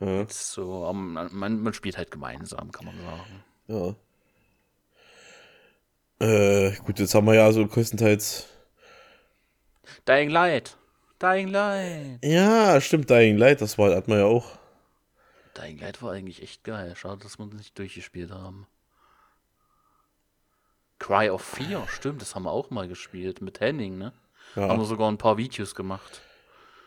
ja, so aber man, man spielt halt gemeinsam, kann man sagen. ja. Äh, gut, jetzt haben wir ja so größtenteils. Dying Light. Dying Light. Ja, stimmt, Dying Light, das war, hat man ja auch. Dying Light war eigentlich echt geil. Schade, dass wir das nicht durchgespielt haben. Cry of Fear, stimmt, das haben wir auch mal gespielt mit Henning, ne? Ja. Haben wir sogar ein paar Videos gemacht.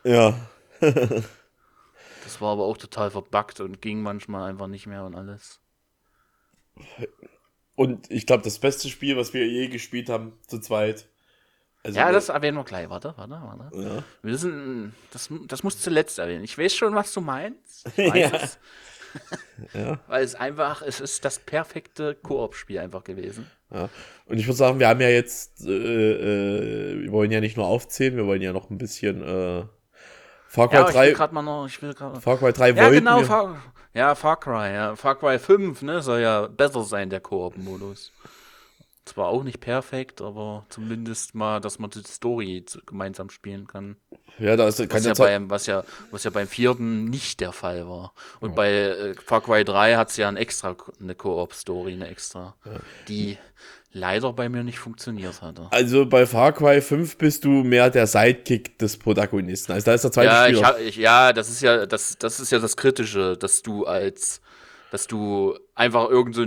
Ja. Das war aber auch total verbuggt und ging manchmal einfach nicht mehr und alles. Und ich glaube, das beste Spiel, was wir je gespielt haben, zu zweit. Also, Ja, das erwähnen wir gleich. Warte, warte, warte. Ja. Wir müssen, das, das musst du zuletzt erwähnen. Ich weiß schon, was du meinst. Ich weiß Ja. es. Ja. Weil es einfach, es ist das perfekte Koop-Spiel einfach gewesen. Ja. Und ich würde sagen, wir haben ja jetzt, äh, äh, wir wollen ja nicht nur aufzählen, wir wollen ja noch ein bisschen äh, Far Cry Ja, aber ich will 3, gerade mal noch, ich will gerade. Far Cry 3 Ja, genau. Far, ja, Far Cry, ja. Far Cry 5, ne, soll ja besser sein, der Koop-Modus. Zwar auch nicht perfekt, aber zumindest mal, dass man die Story gemeinsam spielen kann. ja, da ist, kann Was ja, halt- beim, was, ja, was ja beim vierten nicht der Fall war. Und bei äh, Far Cry 3 hat es ja ein extra, eine Koop-Story, eine extra, die leider bei mir nicht funktioniert hatte. also bei Far Cry 5 bist du mehr der Sidekick des Protagonisten. Also da ist der zweite Ja, ich, Spieler. hab- ich, ja, das ist ja das, das ist ja das Kritische, dass du als, dass du einfach irgend so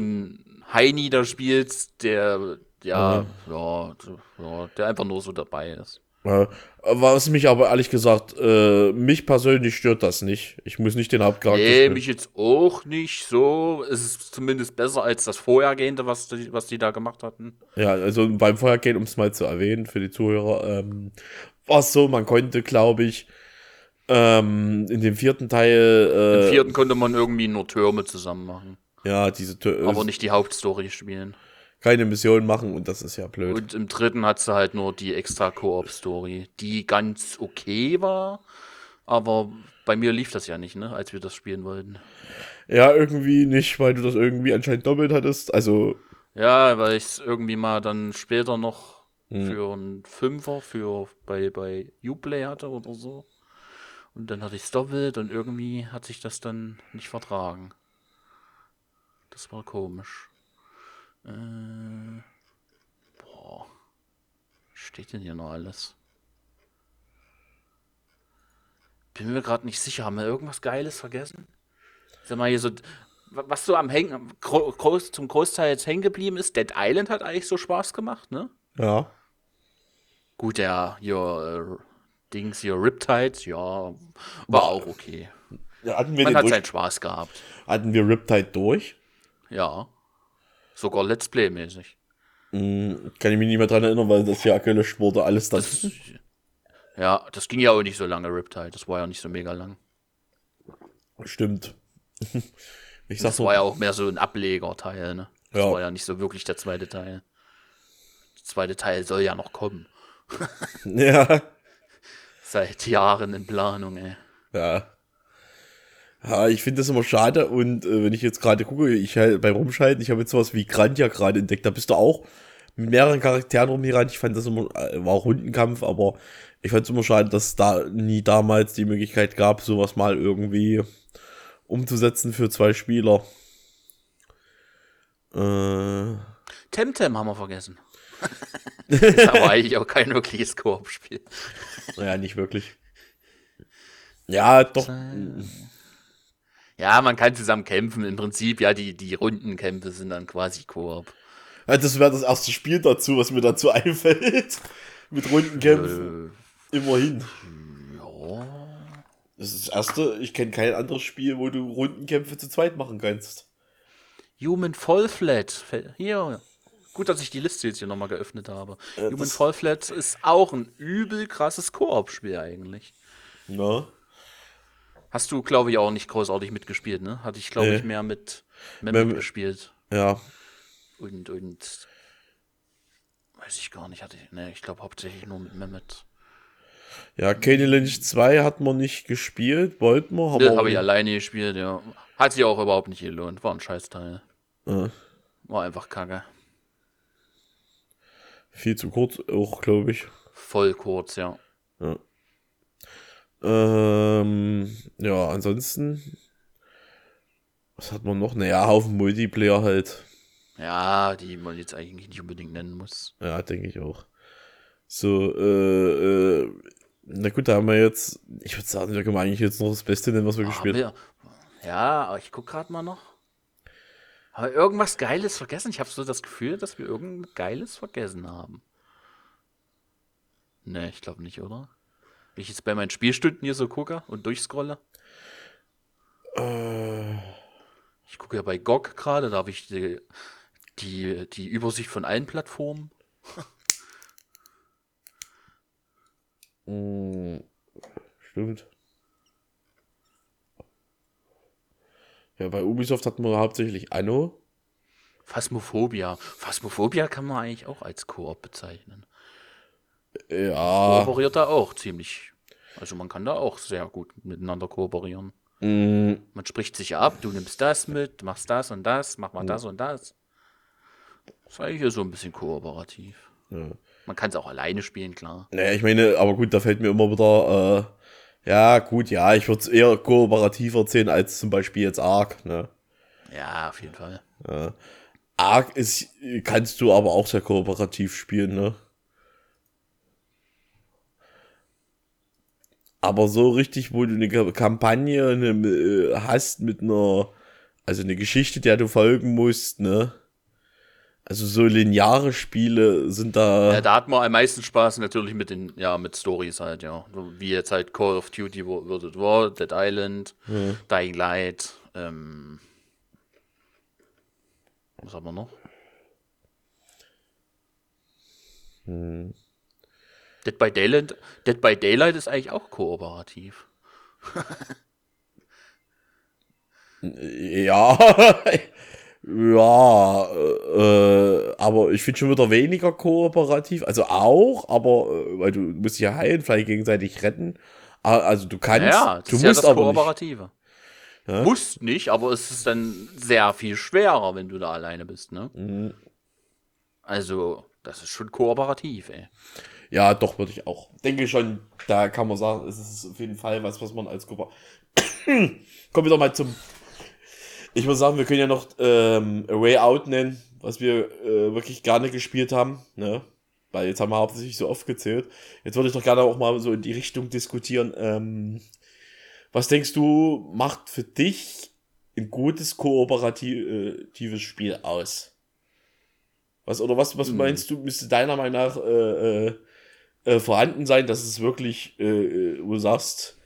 Heini da spielst, der ja, ja, ja, der einfach nur so dabei ist. Ja, was mich aber ehrlich gesagt, äh, mich persönlich stört das nicht. Ich muss nicht den Hauptcharakter Nee, spielen. mich jetzt auch nicht so. Es ist zumindest besser als das vorhergehende, was die, was die da gemacht hatten. Ja, also beim Vorhergehen, um es mal zu erwähnen für die Zuhörer, ähm, war es so, man konnte, glaube ich, ähm, in dem vierten Teil, äh, Im vierten konnte man irgendwie nur Türme zusammen machen, ja, diese Tö- aber nicht die Hauptstory spielen. keine Mission machen und das ist ja blöd. Und im dritten hat sie halt nur die extra Koop-Story, die ganz okay war, aber bei mir lief das ja nicht, ne, als wir das spielen wollten. ja, irgendwie nicht, weil du das irgendwie anscheinend doppelt hattest. Also, Ja, weil ich es irgendwie mal dann später noch Hm. für einen Fünfer für bei, bei Uplay hatte oder so. Und dann hatte ich es doppelt und irgendwie hat sich das dann nicht vertragen. Das war komisch. Äh, boah. Was steht denn hier noch alles? Bin mir gerade nicht sicher. Haben wir irgendwas Geiles vergessen? Sag mal hier so, wa- was so am Hängen, gro groß, zum Großteil jetzt hängen geblieben ist, Dead Island hat eigentlich so Spaß gemacht, ne? ja. Gut, ja, your äh, Dings, your Riptide, ja, war auch okay. hatten, wir Man den hat durch, seinen Spaß gehabt. hatten wir Riptide durch? Ja. Sogar Let's Play-mäßig. Hm, kann ich mich nicht mehr dran erinnern, weil das ja gelöscht wurde, alles das. Ja, das ging ja auch nicht so lange, Riptide. Das war ja nicht so mega lang. Stimmt. Ich sag Das so, war ja auch mehr so ein Ablegerteil, ne? Das Ja. war ja nicht so wirklich der zweite Teil. Der zweite Teil soll ja noch kommen. ja. Seit Jahren in Planung, ey. Ja. Ja, ich finde das immer schade und äh, wenn ich jetzt gerade gucke, ich halt beim Rumschalten, ich habe jetzt sowas wie Grandia gerade entdeckt, da bist du auch mit mehreren Charakteren rumgerannt. Ich fand das immer, äh, war auch Rundenkampf, aber ich fand es immer schade, dass es da nie damals die Möglichkeit gab, sowas mal irgendwie umzusetzen für zwei Spieler. Äh, Temtem haben wir vergessen. ist aber eigentlich auch kein wirkliches Koop-Spiel. naja, nicht wirklich. Ja, doch. Ja, man kann zusammen kämpfen. Im Prinzip, ja, die, die Rundenkämpfe sind dann quasi Koop. Ja, das wäre das erste Spiel dazu, was mir dazu einfällt. Mit Rundenkämpfen. Äh, Immerhin. ja. Das ist das erste, ich kenne kein anderes Spiel, wo du Rundenkämpfe zu zweit machen kannst. Human Fall Flat. Hier. Gut, dass ich die Liste jetzt hier nochmal geöffnet habe. Human das- Fall Flat ist auch ein übel krasses Koop-Spiel eigentlich. Na? Hast du, glaube ich, auch nicht großartig mitgespielt, ne? Hatte ich, glaube Nee. ich, mehr mit Mehr Mehmet mit- gespielt. Ja. Und, und. Weiß ich gar nicht, hatte ich. Ne, ich glaube hauptsächlich nur mit Mehmet. Ja, Kane Lynch 2 hat man nicht gespielt, wollten wir, haben Das habe ich alleine gespielt, ja. Hat sich auch überhaupt nicht gelohnt. War ein Scheißteil. nicht. War einfach kacke. viel zu kurz auch, glaube ich. Voll kurz, ja. Ähm, ja, ansonsten. Was hat man noch? Naja, Haufen Multiplayer halt. Ja, die man jetzt eigentlich nicht unbedingt nennen muss. Ja, denke ich auch. So, äh, äh, na gut, da haben wir jetzt, ich würde sagen, wir können eigentlich jetzt noch das Beste nennen, was wir Ah, gespielt haben. Ja, aber ich guck gerade mal noch. Haben wir irgendwas Geiles vergessen? Ich habe so das Gefühl, dass wir irgendwas Geiles vergessen haben. Ne, ich glaube nicht, oder? Wenn ich jetzt bei meinen Spielstunden hier so gucke und durchscrolle. Äh, Ich gucke ja bei GOG gerade, da habe ich die, die, die Übersicht von allen Plattformen. mh, stimmt. Ja, bei Ubisoft hatten wir hauptsächlich Anno. Phasmophobia. Phasmophobia kann man eigentlich auch als Koop bezeichnen. Ja, Kooperiert da auch ziemlich. Also man kann da auch sehr gut miteinander kooperieren. mh, Man spricht sich ab, du nimmst das mit, machst das und das, mach mal das und das. Das ist eigentlich so ein bisschen kooperativ. ja. Man kann es auch alleine spielen, klar. Naja, ich meine, aber gut, da fällt mir immer wieder, äh, ja, gut, ja, ich würde es eher kooperativer sehen als zum Beispiel jetzt Ark, ne? Ja, auf jeden Fall. Ark ist, kannst du aber auch sehr kooperativ spielen, ne? Aber so richtig, wo du eine Ka- Kampagne äh, hast mit einer, also eine Geschichte, der du folgen musst, ne? Also so lineare Spiele sind da. Ja, da hat man am meisten Spaß natürlich mit den, ja, mit Stories halt, ja. Wie jetzt halt Call of Duty Wo- World at War, Dead Island, Dying Light, ähm. Was haben wir noch? Dead by Daylight, Dead by Daylight ist eigentlich auch kooperativ. Ja, ja, äh, aber ich finde schon wieder weniger kooperativ. Also auch, aber äh, weil du musst dich ja heilen, vielleicht gegenseitig retten. Ah, Also du kannst, Ja, das du ist ja musst das aber nicht. Kooperative. Musst nicht, aber es ist dann sehr viel schwerer, wenn du da alleine bist, ne? Mhm. Also, das ist schon kooperativ, ey. Ja, doch, würde ich auch. Denke schon, da kann man sagen, es ist auf jeden Fall was, was man als Gruppe. Kommen wir doch mal zum. Ich muss sagen, wir können ja noch ähm, A Way Out nennen, was wir äh, wirklich gerne gespielt haben, ne? Weil jetzt haben wir hauptsächlich so oft gezählt. Jetzt würde ich doch gerne auch mal so in die Richtung diskutieren. Ähm, was denkst du, macht für dich ein gutes kooperatives Spiel aus? Was oder was, was meinst du, müsste deiner Meinung nach äh, äh, äh, vorhanden sein, dass es wirklich, äh, äh, wo du sagst,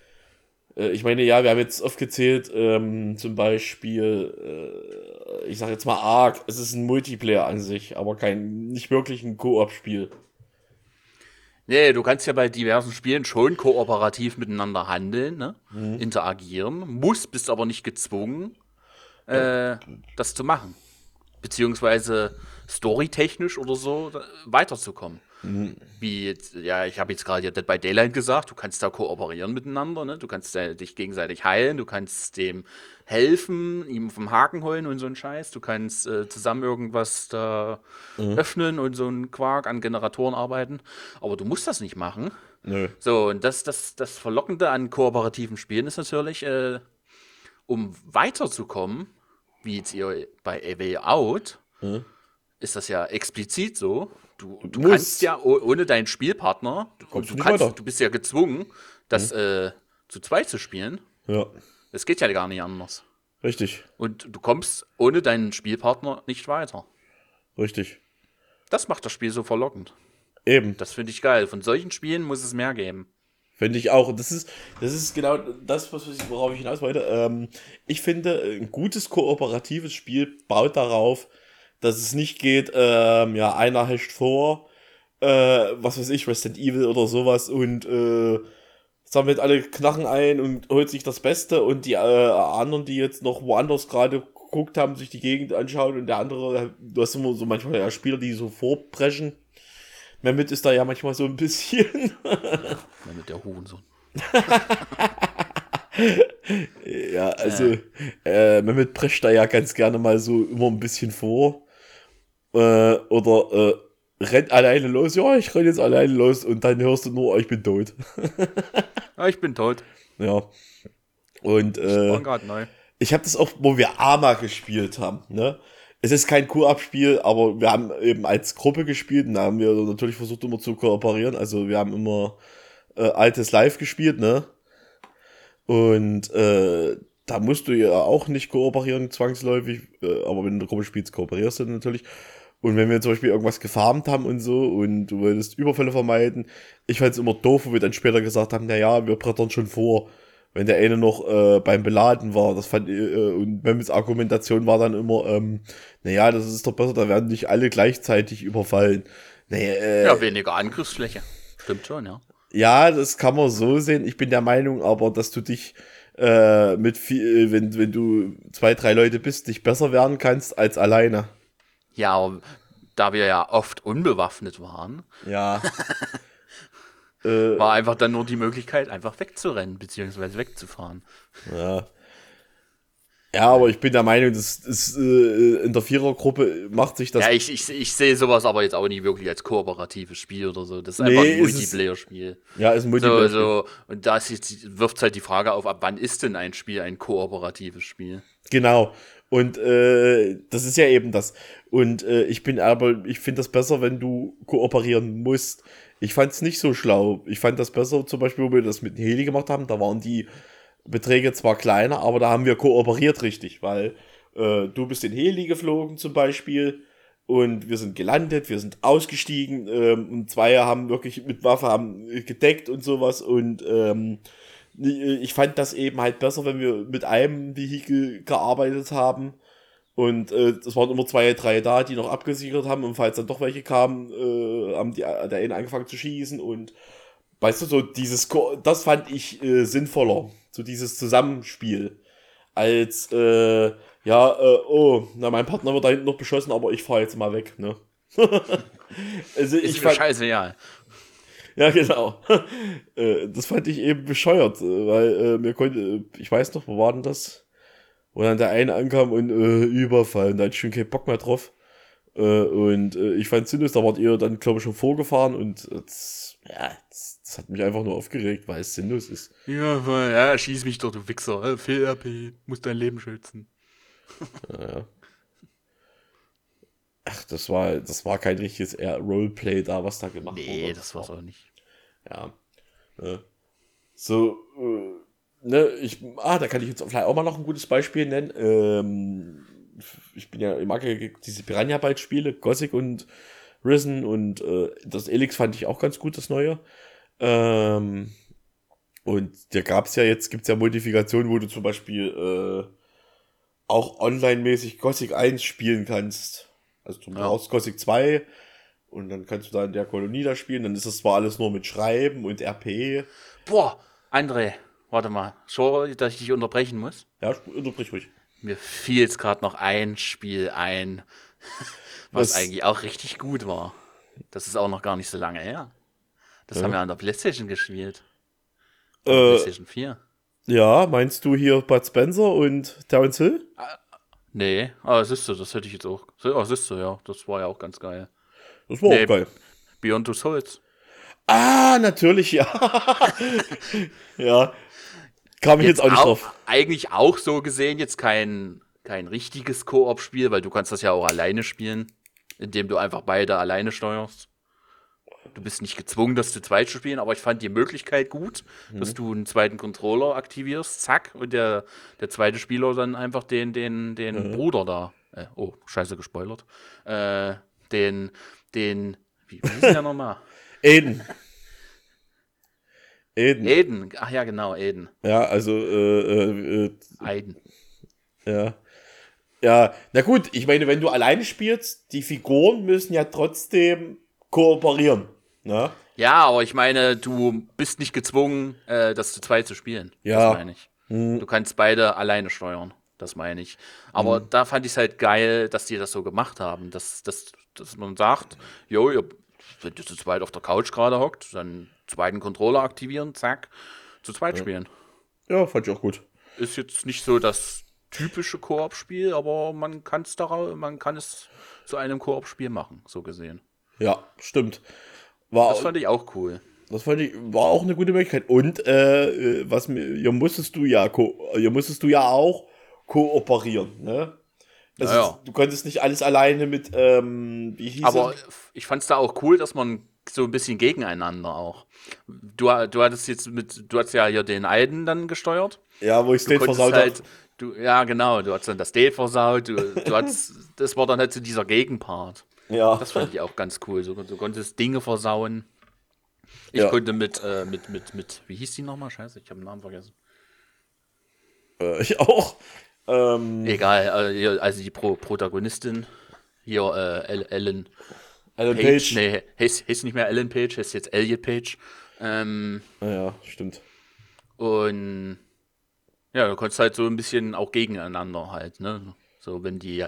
äh, ich meine, ja, wir haben jetzt oft gezählt, ähm, zum Beispiel, äh, ich sag jetzt mal Ark, es ist ein Multiplayer an sich, aber kein, nicht wirklich ein Koop-Spiel. Nee, du kannst ja bei diversen Spielen schon kooperativ miteinander handeln, ne? interagieren, musst, bist aber nicht gezwungen, äh, das zu machen. Beziehungsweise storytechnisch oder so da- weiterzukommen. Wie jetzt, ja, ich habe jetzt gerade ja Dead by Daylight gesagt, du kannst da kooperieren miteinander, ne? Du kannst äh, dich gegenseitig heilen, du kannst dem helfen, ihm vom Haken holen und so ein Scheiß. Du kannst äh, zusammen irgendwas da öffnen und so ein Quark an Generatoren arbeiten. Aber du musst das nicht machen. Nö. So, und das, das, das Verlockende an kooperativen Spielen ist natürlich, äh, um weiterzukommen, wie jetzt ihr bei A Way Out, ist das ja explizit so. Du, du kannst ja oh- ohne deinen Spielpartner, du, du, kannst, du bist ja gezwungen, das äh, zu zweit zu spielen. Ja, Das geht ja gar nicht anders. richtig, Und du kommst ohne deinen Spielpartner nicht weiter. richtig. Das macht das Spiel so verlockend. Eben. Das finde ich geil. Von solchen Spielen muss es mehr geben. Finde ich auch. Und das ist, das ist genau das, worauf ich hinaus wollte. Ähm, ich finde, ein gutes kooperatives Spiel baut darauf, dass es nicht geht, ähm, ja, einer hasht vor, äh, was weiß ich, Resident Evil oder sowas und äh, sammelt alle Knarren ein und holt sich das Beste und die äh, anderen, die jetzt noch woanders gerade geguckt haben, sich die Gegend anschauen und der andere, du hast immer so manchmal ja Spieler, die so vorpreschen. Mehmet ist da ja manchmal so ein bisschen. Ja, Mit der Hurensohn. Ja, also äh, Mehmet prescht da ja ganz gerne mal so immer ein bisschen vor. Äh, oder äh, rennt alleine los. Ja, ich renn jetzt alleine los und dann hörst du nur, oh, ich bin tot. Ja, ich bin tot. ja. Und äh, gerade neu. ich habe das auch, wo wir Arma gespielt haben, ne? es ist kein Koop-Spiel, aber wir haben eben als Gruppe gespielt und da haben wir natürlich versucht immer zu kooperieren. Also wir haben immer äh, altes Live gespielt, ne? Und äh, da musst du ja auch nicht kooperieren, zwangsläufig, äh, aber wenn du in der Gruppe spielst, kooperierst du natürlich. Und wenn wir zum Beispiel irgendwas gefarmt haben und so und du wolltest Überfälle vermeiden, ich fand es immer doof, wo wir dann später gesagt haben, na ja, wir brettern schon vor, wenn der eine noch äh, beim Beladen war. Das fand äh, und Memmels Argumentation war dann immer, ähm, naja, das ist doch besser, da werden nicht alle gleichzeitig überfallen. Naja, äh, Ja, weniger Angriffsfläche. Stimmt schon, ja. ja, das kann man so sehen. Ich bin der Meinung aber, dass du dich äh, mit viel, wenn, wenn du zwei, drei Leute bist, dich besser wehren kannst als alleine. Ja, aber da wir ja oft unbewaffnet waren, Ja. äh, war einfach dann nur die Möglichkeit, einfach wegzurennen, beziehungsweise wegzufahren. ja. Ja, aber ich bin der Meinung, dass, dass äh, in der Vierergruppe macht sich das. ja, ich, ich, ich sehe sowas aber jetzt auch nicht wirklich als kooperatives Spiel oder so. Das ist einfach Nee, ein ist es- Multiplayer-Spiel. ja, ist ein So, Multiplayer. so, und da ist wirft halt die Frage auf, ab wann ist denn ein Spiel ein kooperatives Spiel? Genau. Und äh, das ist ja eben das. Und äh, ich bin aber, ich finde das besser, wenn du kooperieren musst. Ich fand es nicht so schlau. Ich fand das besser, zum Beispiel, wo wir das mit dem Heli gemacht haben. Da waren die Beträge zwar kleiner, aber da haben wir kooperiert richtig, weil äh, du bist in Heli geflogen zum Beispiel und wir sind gelandet, wir sind ausgestiegen ähm, und zwei haben wirklich mit Waffe haben gedeckt und sowas und ähm, ich fand das eben halt besser, wenn wir mit einem Vehikel gearbeitet haben. Und äh, es waren immer zwei, drei da, die noch abgesichert haben. Und falls dann doch welche kamen, äh, haben die, der eine angefangen zu schießen. Und weißt du, so dieses, Ko das fand ich äh, sinnvoller. So dieses Zusammenspiel. Als, äh, ja, äh, oh, na, mein Partner wird da hinten noch beschossen, aber ich fahre jetzt mal weg, ne? also Ist ich fand, scheiße, ja. ja, genau. Äh, das fand ich eben bescheuert, äh, weil äh, mir konnte, äh, ich weiß noch, wo war denn das? Wo dann der eine ankam und äh, Überfall, und da hatte ich schon keinen Bock mehr drauf. Äh, und äh, ich fand sinnlos, da wart ihr dann, glaube ich, schon vorgefahren und das, ja, das, das hat mich einfach nur aufgeregt, weil es sinnlos ist. Ja, ja, schieß mich doch, du Wichser. Fehl RP, muss dein Leben schützen. Naja. Ach, das war, das war kein richtiges Roleplay da, was da gemacht wurde. Nee, das war's auch nicht. Ja. Ne? So, äh, ne, ich, ah, da kann ich jetzt vielleicht auch mal noch ein gutes Beispiel nennen. Ähm, ich bin ja, ich mag ja diese Piranha-Ball-Spiele, Gothic und Risen und äh, das Elix fand ich auch ganz gut, das neue. Ähm, und da gab's ja jetzt, gibt's ja Modifikationen, wo du zum Beispiel äh, auch online-mäßig Gothic 1 spielen kannst. Also du Ja. brauchst Gothic 2 und dann kannst du da in der Kolonie da spielen. Dann ist das zwar alles nur mit Schreiben und RP. Boah, André, warte mal. Sorry, dass ich dich unterbrechen muss. Ja, unterbrich ruhig. Mir fiel jetzt gerade noch ein Spiel ein, was, Was? eigentlich auch richtig gut war. Das ist auch noch gar nicht so lange her. Das Ja. haben wir an der Playstation gespielt. Äh, Playstation 4. ja, meinst du hier Bud Spencer und Terence Hill? Nee, aber siehst du, das hätte ich jetzt auch. Oh, siehst du, ja, das war ja auch ganz geil. Das war Nee. auch geil. Beyond Two Souls. Ah, natürlich, ja. ja. Kam ich jetzt, auch nicht drauf. Eigentlich auch so gesehen, jetzt kein, kein richtiges Koop-Spiel, weil du kannst das ja auch alleine spielen, indem du einfach beide alleine steuerst. Du bist nicht gezwungen, das zu zweit zu spielen, aber ich fand die Möglichkeit gut, dass du einen zweiten Controller aktivierst, zack, und der, der zweite Spieler dann einfach den, den, den Bruder da, äh, oh, scheiße gespoilert, äh, den, den, wie, wie hieß der nochmal? Aiden. Aiden. Aiden, ach ja, genau, Aiden. Ja, also, äh, äh, äh, Aiden. ja. Ja, na gut, ich meine, wenn du alleine spielst, die Figuren müssen ja trotzdem kooperieren. Ne? Ja, aber ich meine, du bist nicht gezwungen, äh, das zu zweit zu spielen. Ja. Das meine ich. Du kannst beide alleine steuern. Das meine ich. Aber Mhm. da fand ich es halt geil, dass die das so gemacht haben. Dass, dass, dass man sagt, jo, ihr, wenn ihr zu zweit auf der Couch gerade hockt, dann zweiten Controller aktivieren, zack, zu zweit spielen. Ja, fand ich auch gut. Ist jetzt nicht so das typische Koop-Spiel, aber man, kann's darauf, man kann es zu einem Koop-Spiel machen, so gesehen. Ja, stimmt. War, Das fand ich auch cool. Das fand ich, war auch eine gute Möglichkeit. Und äh, äh, was mir, hier musstest du ja hier musstest du ja auch kooperieren, ne? Also Ja, ja. du konntest nicht alles alleine mit, ähm, wie hieß Aber er? ich fand es da auch cool, dass man so ein bisschen gegeneinander auch. Du, du hattest jetzt mit, du hast ja hier den Aiden dann gesteuert. Ja, wo ich State versaut halt, hab. du, ja genau, du hast dann das Date versaut, du, du hattest, das war dann halt so dieser Gegenpart. Ja. Das fand ich auch ganz cool. So, du konntest Dinge versauen. Ich Ja. konnte mit, äh, mit, mit, mit, wie hieß die nochmal? Scheiße, ich habe den Namen vergessen. Äh, ich auch. Ähm, Egal, hier, also die Pro Protagonistin, hier äh, El- Ellen Alan Page, Page. nee, heißt, heißt nicht mehr Ellen Page, heißt jetzt Elliot Page. Ähm, Ah Ja, stimmt. und ja, du konntest halt so ein bisschen auch gegeneinander halt, ne? So, wenn die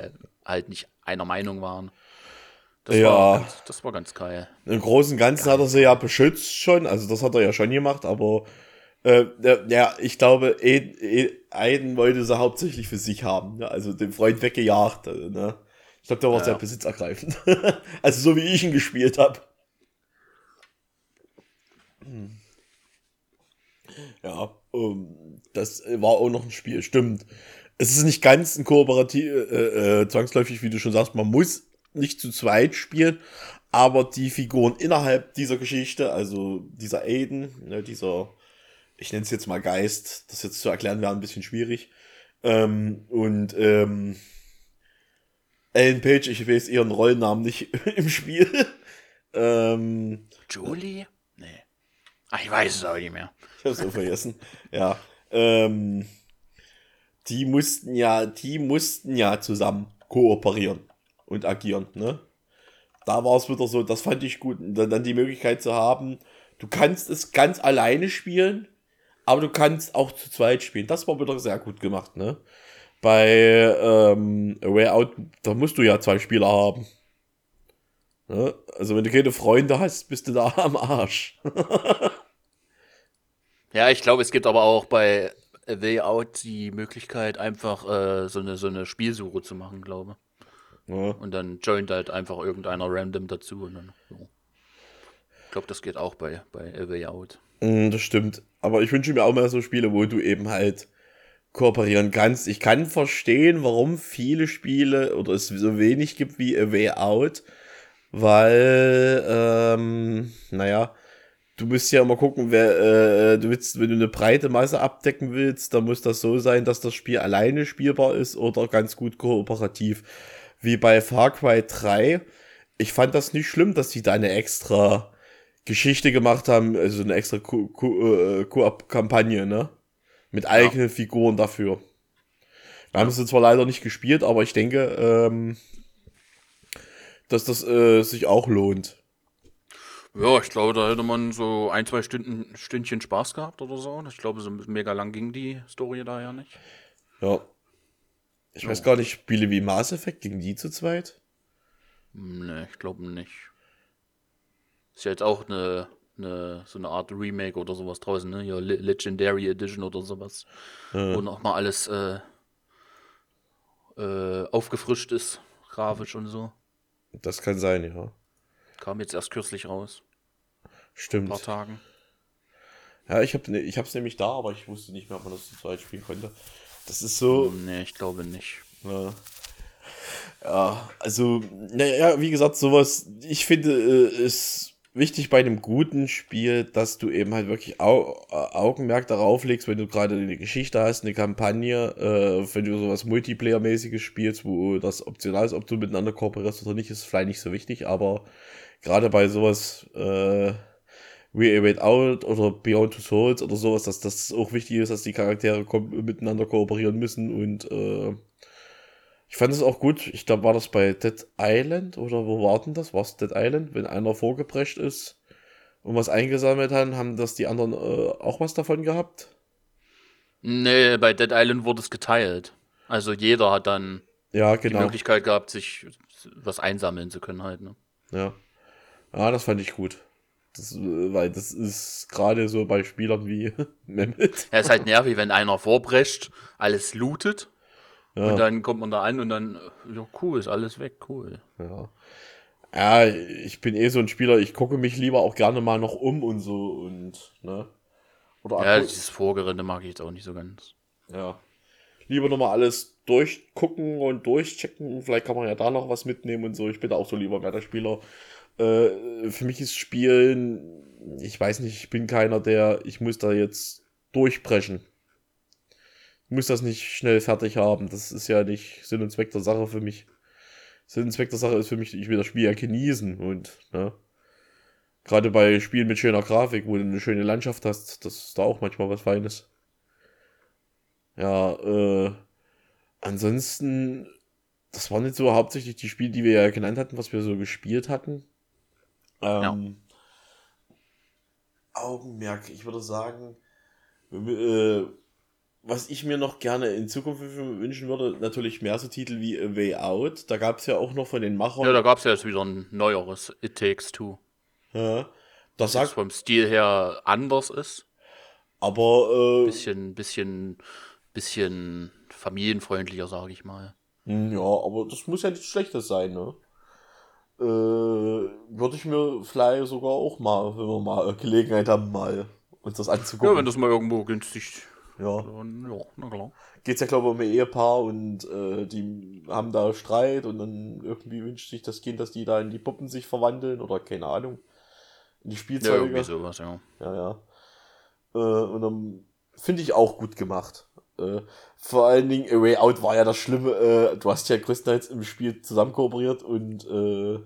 halt nicht einer Meinung waren. Das, Ja. war, ganz, das war ganz geil. Im Großen und Ganzen hat er sie ja beschützt schon, also das hat er ja schon gemacht, aber äh, ja, ich glaube, Aiden, wollte sie hauptsächlich für sich haben, ne? also den Freund weggejagt. äh, Ne? Ich glaube, der war Ja. sehr besitzergreifend. also so wie ich ihn gespielt habe. Ja, ähm, das war auch noch ein Spiel, stimmt. Es ist nicht ganz ein kooperativ, äh, äh, zwangsläufig, wie du schon sagst, man muss nicht zu zweit spielen, aber die Figuren innerhalb dieser Geschichte, also dieser Aiden, ne, dieser, ich nenne es jetzt mal Geist, das jetzt zu erklären wäre ein bisschen schwierig, ähm, und ähm, Ellen Page, ich weiß ihren Rollennamen nicht im Spiel. ähm, Julie? Nee. Ach, ich weiß es auch nicht mehr. ich hab's so vergessen. Ja. Ähm, die mussten ja, die mussten ja zusammen kooperieren und agieren, ne? Da war es wieder so, das fand ich gut. Dann, dann die Möglichkeit zu haben, du kannst es ganz alleine spielen, aber du kannst auch zu zweit spielen. Das war wieder sehr gut gemacht, ne? Bei ähm, A Way Out, da musst du ja zwei Spieler haben. Ne? Also wenn du keine Freunde hast, bist du da am Arsch. Ja, ich glaube, es gibt aber auch bei A Way Out die Möglichkeit, einfach äh, so, eine, so eine Spielsuche zu machen, glaube Ne? Und dann joint halt einfach irgendeiner random dazu. Und dann, so. Ich glaube, das geht auch bei, bei A Way Out. Mm, Das stimmt. Aber ich wünsche mir auch mal so Spiele, wo du eben halt kooperieren kannst. Ich kann verstehen, warum viele Spiele oder es so wenig gibt wie A Way Out, weil, ähm, naja, du musst ja immer gucken, wer, äh, du willst, wenn du eine breite Masse abdecken willst, dann muss das so sein, dass das Spiel alleine spielbar ist oder ganz gut kooperativ. Wie bei Far Cry 3. Ich fand das nicht schlimm, dass die da eine extra Geschichte gemacht haben, also eine extra äh, Koop-Kampagne, ne? Mit eigenen Figuren dafür. Wir haben sie zwar leider nicht gespielt, aber ich denke, ähm, dass das äh, sich auch lohnt. Ja, ich glaube, da hätte man so ein, zwei Stunden, Stündchen Spaß gehabt oder so. Ich glaube, so mega lang ging die Story da ja nicht. Ja. Ich weiß gar nicht, Spiele wie Mass Effect, gegen die zu zweit? Nee, ich glaube nicht. Ist ja jetzt auch eine, eine, so eine Art Remake oder sowas draußen, ne? Ja, Le Legendary Edition oder sowas. Wo nochmal alles äh, äh, aufgefrischt ist, grafisch und so. Das kann sein, ja. Kam jetzt erst kürzlich raus. Ein Stimmt. paar Tagen. Ja, ich habe ne, ich hab's nämlich da, aber ich wusste nicht mehr, ob man das zu zweit spielen konnte. Das ist so, Hm, Nee, ich glaube nicht. Ja. Ja, also, naja, wie gesagt, sowas, ich finde, äh, ist wichtig bei einem guten Spiel, dass du eben halt wirklich Au äh, Augenmerk darauf legst, wenn du gerade eine Geschichte hast, eine Kampagne, äh, wenn du sowas Multiplayer-mäßiges spielst, wo das optional ist, ob du miteinander kooperierst oder nicht, ist vielleicht nicht so wichtig, aber gerade bei sowas, äh, We Await Out oder Beyond Two Souls oder sowas, dass das auch wichtig ist, dass die Charaktere miteinander kooperieren müssen und äh, ich fand es auch gut. Ich glaube, war das bei Dead Island oder wo war denn das? War es Dead Island? Wenn einer vorgeprescht ist und was eingesammelt hat, haben das die anderen äh, auch was davon gehabt? Nee, bei Dead Island wurde es geteilt. Also jeder hat dann Ja, die genau. Möglichkeit gehabt, sich was einsammeln zu können halt, ne? Ja. ja, das fand ich gut. Das, äh, weil das ist gerade so bei Spielern wie Mehmet. Ja, ist halt nervig, wenn einer vorbrecht, alles lootet Ja. und dann kommt man da an und dann, ja, cool, ist alles weg, cool. Ja. Ja, ich bin eh so ein Spieler, ich gucke mich lieber auch gerne mal noch um und so und, ne? Oder Ja, dieses Vorgerinde mag ich jetzt auch nicht so ganz. ja. lieber nochmal alles durchgucken und durchchecken. Vielleicht kann man ja da noch was mitnehmen und so. Ich bin da auch so lieber Metaspieler. Äh, für mich ist Spielen, ich weiß nicht, ich bin keiner, der, ich muss da jetzt durchbrechen. Ich muss das nicht schnell fertig haben. Das ist ja nicht Sinn und Zweck der Sache für mich. Sinn und Zweck der Sache ist für mich, ich will das Spiel ja genießen und, ne? Gerade bei Spielen mit schöner Grafik, wo du eine schöne Landschaft hast, das ist da auch manchmal was Feines. Ja, äh, ansonsten, das waren jetzt so hauptsächlich die Spiele, die wir ja genannt hatten, was wir so gespielt hatten. Ähm, Augenmerk, ich würde sagen, äh, was ich mir noch gerne in Zukunft wünschen würde, natürlich mehr so Titel wie A Way Out. Da gab es ja auch noch von den Machern. Ja, da gab es ja jetzt wieder ein neueres It Takes Two. Ja, das Das sagt, vom Stil her anders ist. aber äh, Bisschen, bisschen, bisschen familienfreundlicher, sage ich mal. Hm, Ja, aber das muss ja nichts Schlechtes sein, ne? Äh, würde ich mir vielleicht sogar auch mal, wenn wir mal Gelegenheit haben, mal uns das Ja, wenn anzugucken. das mal irgendwo günstig. Ja, Dann, ja, na klar. geht's ja, glaube ich, um ein Ehepaar und äh, die haben da Streit und dann irgendwie wünscht sich das Kind, dass die da in die Puppen sich verwandeln oder keine Ahnung. In die Ja, Spielzeuge. irgendwie sowas, ja. Ja, ja. Äh, und dann finde ich auch gut gemacht. Äh, vor allen Dingen, A Way Out war ja das Schlimme. Äh, du hast ja größtenteils im Spiel zusammen kooperiert und äh,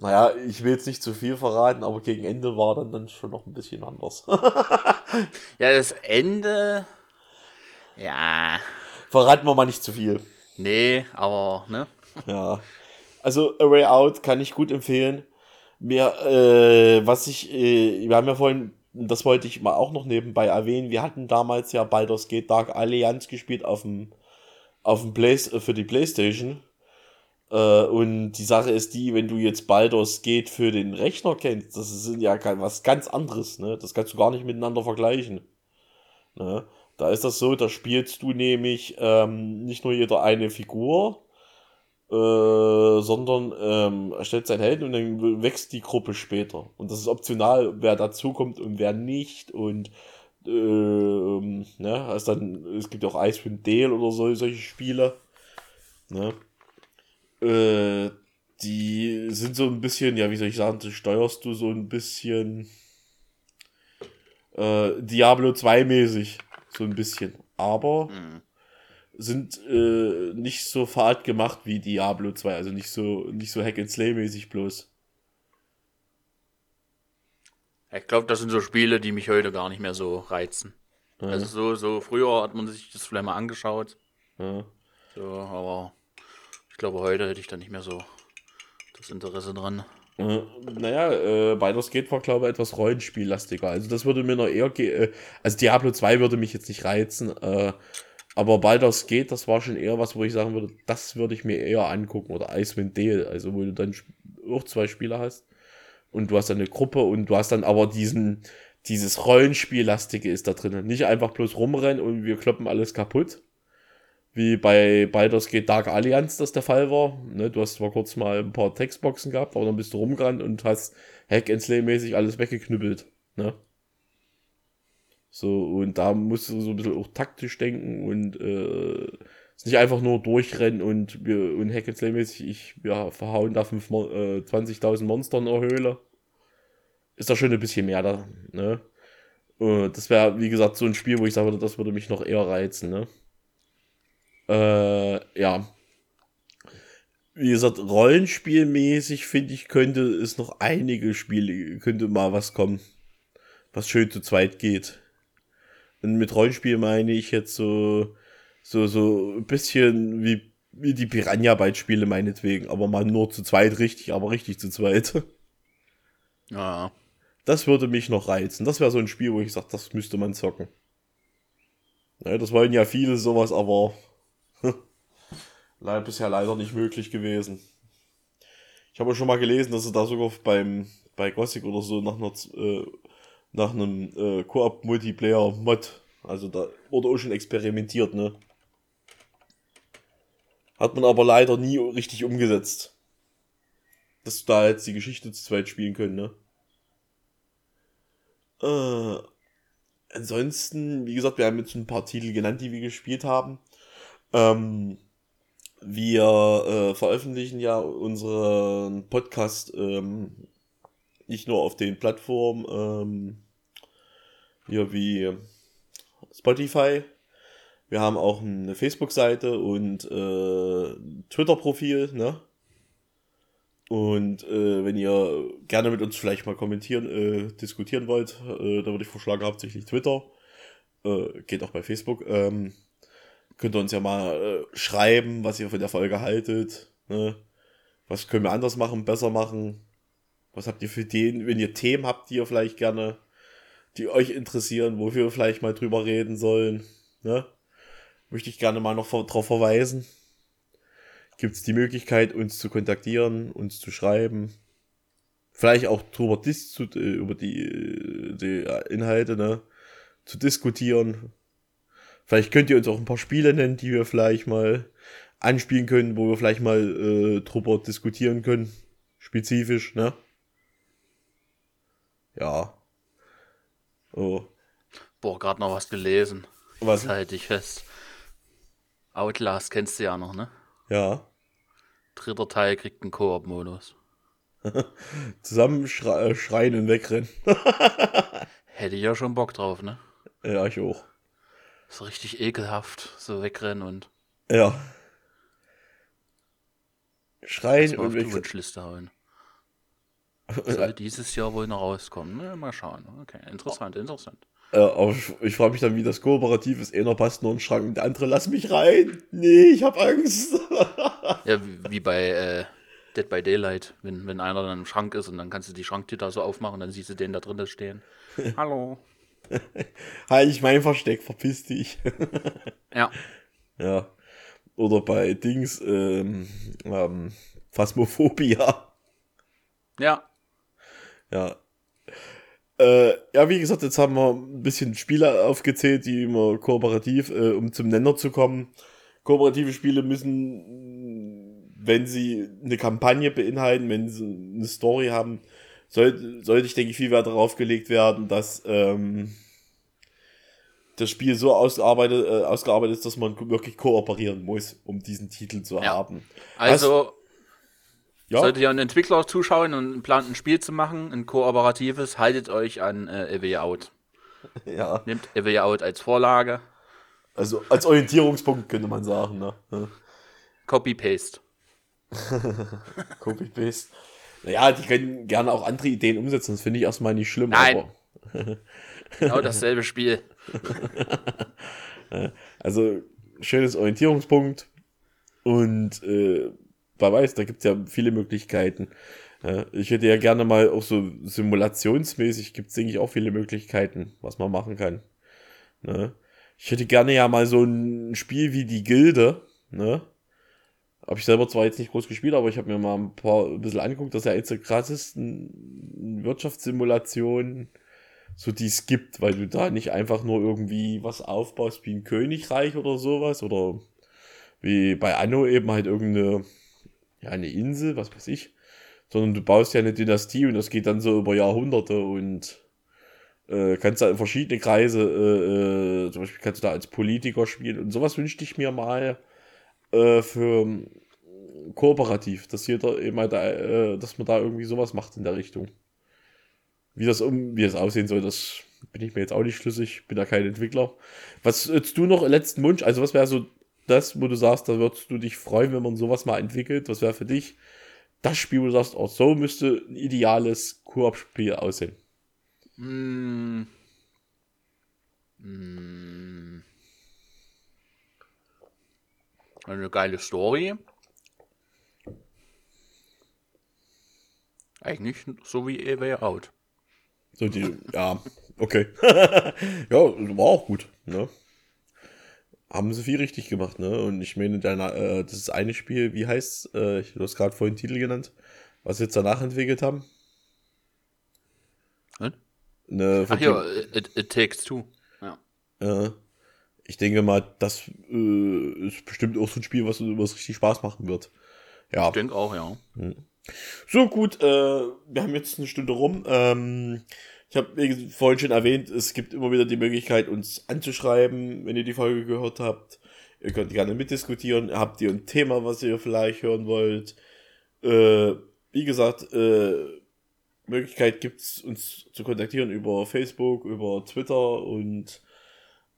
naja, ich will jetzt nicht zu viel verraten, aber gegen Ende war dann, dann schon noch ein bisschen anders. Ja, das Ende. Ja. Verraten wir mal nicht zu viel. Nee, aber, ne? Ja. Also A Way Out kann ich gut empfehlen. Mir, äh, was ich, äh, wir haben ja vorhin, das wollte ich mal auch noch nebenbei erwähnen, wir hatten damals ja Baldur's Gate Dark Allianz gespielt auf dem, auf dem Play, äh, für die Playstation. Äh, und die Sache ist die, wenn du jetzt Baldur's Gate für den Rechner kennst, das ist ja was ganz anderes, ne? Das kannst du gar nicht miteinander vergleichen. Ne? Da ist das so, da spielst du nämlich ähm, nicht nur jeder eine Figur, äh, sondern ähm, erstellt seinen Helden und dann wächst die Gruppe später. Und das ist optional, wer dazukommt und wer nicht. Und ähm, ne, also dann, es gibt auch Icewind Dale oder so, solche Spiele. Ne? Äh, die sind so ein bisschen, ja, wie soll ich sagen, das steuerst du so ein bisschen äh, Diablo 2 mäßig. So ein bisschen. Aber Hm. Sind äh, nicht so fad gemacht wie Diablo 2, also nicht so nicht so Hack and Slay mäßig bloß. Ich glaube, das sind so Spiele, die mich heute gar nicht mehr so reizen. Ja, Also so, so früher hat man sich das vielleicht mal angeschaut. ja. So, aber ich glaube, heute hätte ich da nicht mehr so das Interesse dran. Äh, naja, äh, Baldur's Gate war, glaube ich, etwas Rollenspiellastiger. Also das würde mir noch eher ge äh, Also Diablo 2 würde mich jetzt nicht reizen, äh, aber Baldur's Gate, das war schon eher was, wo ich sagen würde, das würde ich mir eher angucken. Oder Icewind Dale, also wo du dann auch zwei Spieler hast. Und du hast dann eine Gruppe und du hast dann aber diesen, dieses Rollenspiellastige ist da drin. Nicht einfach bloß rumrennen und wir kloppen alles kaputt. Wie bei Baldur's Gate Dark Allianz das der Fall war. Ne, du hast zwar kurz mal ein paar Textboxen gehabt, aber dann bist du rumgerannt und hast Hack and Slay mäßig alles weggeknüppelt. Ne? So, und da musst du so ein bisschen auch taktisch denken und äh, ist nicht einfach nur durchrennen und wir und Hack and mäßig, ich, wir verhauen da fünf äh, 20.000 Monster in der Höhle. Ist da schon ein bisschen mehr da, ne? Äh, das wäre, wie gesagt, so ein Spiel, wo ich würde, das würde mich noch eher reizen, ne? Äh, ja. Wie gesagt, rollenspielmäßig finde ich, könnte es noch einige Spiele, könnte mal was kommen, was schön zu zweit geht. Und mit Rollenspiel meine ich jetzt so, so, so ein bisschen wie, wie die Piranha Bytes Spiele meinetwegen, aber mal nur zu zweit richtig, aber richtig zu zweit. Ja. Das würde mich noch reizen. Das wäre so ein Spiel, wo ich sage, das müsste man zocken. Ja, das wollen ja viele sowas, aber leider bisher leider nicht möglich gewesen. Ich habe schon mal gelesen, dass sie da sogar beim bei Gothic oder so nach einer äh, nach einem äh, Koop Multiplayer Mod, also da wurde auch schon experimentiert, ne? Hat man aber leider nie richtig umgesetzt. Dass du da jetzt die Geschichte zu zweit spielen können, ne? Äh, ansonsten, wie gesagt, wir haben jetzt ein paar Titel genannt, die wir gespielt haben. Ähm, wir äh, veröffentlichen ja unseren Podcast ähm, nicht nur auf den Plattformen ähm, hier wie Spotify. Wir haben auch eine Facebook-Seite und äh, Twitter-Profil, ne? Und äh, wenn ihr gerne mit uns vielleicht mal kommentieren, äh, diskutieren wollt, äh, da würde ich vorschlagen, hauptsächlich Twitter. Äh, geht auch bei Facebook. Ähm, könnt ihr uns ja mal äh, schreiben, was ihr von der Folge haltet. Ne? Was können wir anders machen, besser machen? Was habt ihr für Ideen, wenn ihr Themen habt, die ihr vielleicht gerne, die euch interessieren, wofür wir vielleicht mal drüber reden sollen? Ne? Möchte ich gerne mal noch darauf verweisen gibt es die Möglichkeit, uns zu kontaktieren, uns zu schreiben. Vielleicht auch drüber dis zu, äh, über die, äh, die Inhalte ne, zu diskutieren. Vielleicht könnt ihr uns auch ein paar Spiele nennen, die wir vielleicht mal anspielen können, wo wir vielleicht mal äh, drüber diskutieren können. Spezifisch, ne? Ja. Oh. Boah, gerade noch was gelesen. Was? Das halte ich fest. Outlast kennst du ja noch, ne? Ja. Dritter Teil kriegt einen Koop-Modus. Zusammen schre äh, schreien und wegrennen. Hätte ich ja schon Bock drauf, ne? Ja, ich auch. So richtig ekelhaft, so wegrennen und. Ja. Schreien und wegrennen. Wunschliste hauen. Soll dieses Jahr wohl noch rauskommen. Ne? Mal schauen. Okay, interessant, interessant. Äh, aber ich, ich frage mich dann, wie das kooperativ ist. Einer passt nur in den Schrank und der andere, lass mich rein. Nee, ich hab Angst. ja, wie, wie bei äh, Dead by Daylight, wenn, wenn einer dann im Schrank ist und dann kannst du die Schranktür da so aufmachen, dann siehst du den da drin stehen. Hallo. halt ich mein Versteck, verpiss dich. ja. Ja. Oder bei Dings, ähm, ähm, Phasmophobia. Ja. Ja, äh, ja, wie gesagt, jetzt haben wir ein bisschen Spiele aufgezählt, die immer kooperativ, äh, um zum Nenner zu kommen. Kooperative Spiele müssen, wenn sie eine Kampagne beinhalten, wenn sie eine Story haben, sollte, sollte ich, denke ich, viel Wert darauf gelegt werden, dass ähm, das Spiel so ausgearbeitet, äh, ausgearbeitet ist, dass man wirklich kooperieren muss, um diesen Titel zu ja. haben. Also, ja. Solltet ihr einen Entwickler zuschauen und plant ein Spiel zu machen, ein kooperatives, haltet euch an äh, A Way Out. Ja. Nehmt A Way Out als Vorlage. Also als Orientierungspunkt könnte man sagen, ne? Copy-Paste. Copy-Paste. Naja, die können gerne auch andere Ideen umsetzen, das finde ich erstmal nicht schlimm. Nein. genau dasselbe Spiel. also, schönes Orientierungspunkt. Und äh, wer weiß, da gibt es ja viele Möglichkeiten. ich hätte ja gerne mal auch so simulationsmäßig gibt es, denke ich, auch viele Möglichkeiten, was man machen kann. Ne? Ich hätte gerne ja mal so ein Spiel wie die Gilde, ne? Habe ich selber zwar jetzt nicht groß gespielt, aber ich habe mir mal ein paar ein bisschen angeguckt, dass ja jetzt die krassesten Wirtschaftssimulationen, so die es gibt, weil du da nicht einfach nur irgendwie was aufbaust wie ein Königreich oder sowas oder wie bei Anno eben halt irgendeine ja, eine Insel, was weiß ich, sondern du baust ja eine Dynastie und das geht dann so über Jahrhunderte und äh, kannst da in verschiedene Kreise, äh, äh, zum Beispiel kannst du da als Politiker spielen und sowas wünschte ich mir mal äh, für ähm, kooperativ, dass jeder eben halt, äh, dass man da irgendwie sowas macht in der Richtung. Wie das um, wie das aussehen soll, das bin ich mir jetzt auch nicht schlüssig, bin da kein Entwickler. Was jetzt du noch letzten Wunsch, also was wäre so das, wo du sagst, da würdest du dich freuen, wenn man sowas mal entwickelt? Was wäre für dich das Spiel, wo du sagst, auch so müsste ein ideales Koop-Spiel aussehen? Mm. Mm. Eine geile Story. Eigentlich so wie A Way Out. So die, ja, okay. ja, war auch gut, ne? Haben sie viel richtig gemacht, ne? Und ich meine, deine, äh, das ist eine Spiel, wie heißt äh, du hast gerade vorhin Titel genannt, was sie jetzt danach entwickelt haben. Hm? Ne, Ach ja, it, it, Takes Two. Ja. Äh, ich denke mal, das äh, ist bestimmt auch so ein Spiel, was, was richtig Spaß machen wird. Ja. Ich denke auch, ja. Hm. So gut, äh, wir haben jetzt eine Stunde rum. Ähm, ich habe vorhin schon erwähnt, es gibt immer wieder die Möglichkeit, uns anzuschreiben, wenn ihr die Folge gehört habt. Ihr könnt gerne mitdiskutieren. Habt ihr ein Thema, was ihr vielleicht hören wollt? Äh, wie gesagt, äh, Möglichkeit gibt es uns zu kontaktieren über Facebook, über Twitter und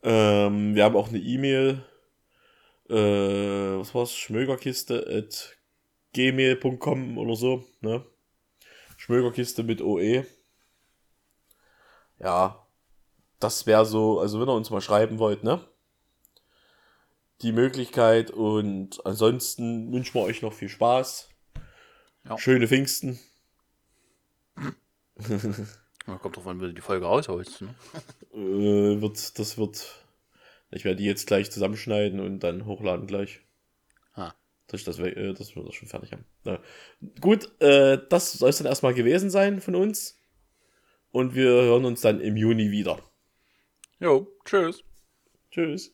ähm, wir haben auch eine E-Mail. Äh, was war's? Schmögerkiste at gmail.com oder so, ne? Schmögerkiste mit OE. Ja, das wäre so, also wenn ihr uns mal schreiben wollt, ne? Die Möglichkeit und ansonsten wünschen wir euch noch viel Spaß. Ja. Schöne Pfingsten. Ja, kommt drauf an, wie du die Folge rausholst. Ne? Äh, wird, das wird. Ich werde die jetzt gleich zusammenschneiden und dann hochladen gleich. Ah. Dass, das, äh, dass wir das schon fertig haben. Ja. Gut, äh, das soll es dann erstmal gewesen sein von uns. Und wir hören uns dann im Juni wieder. Jo, tschüss. Tschüss.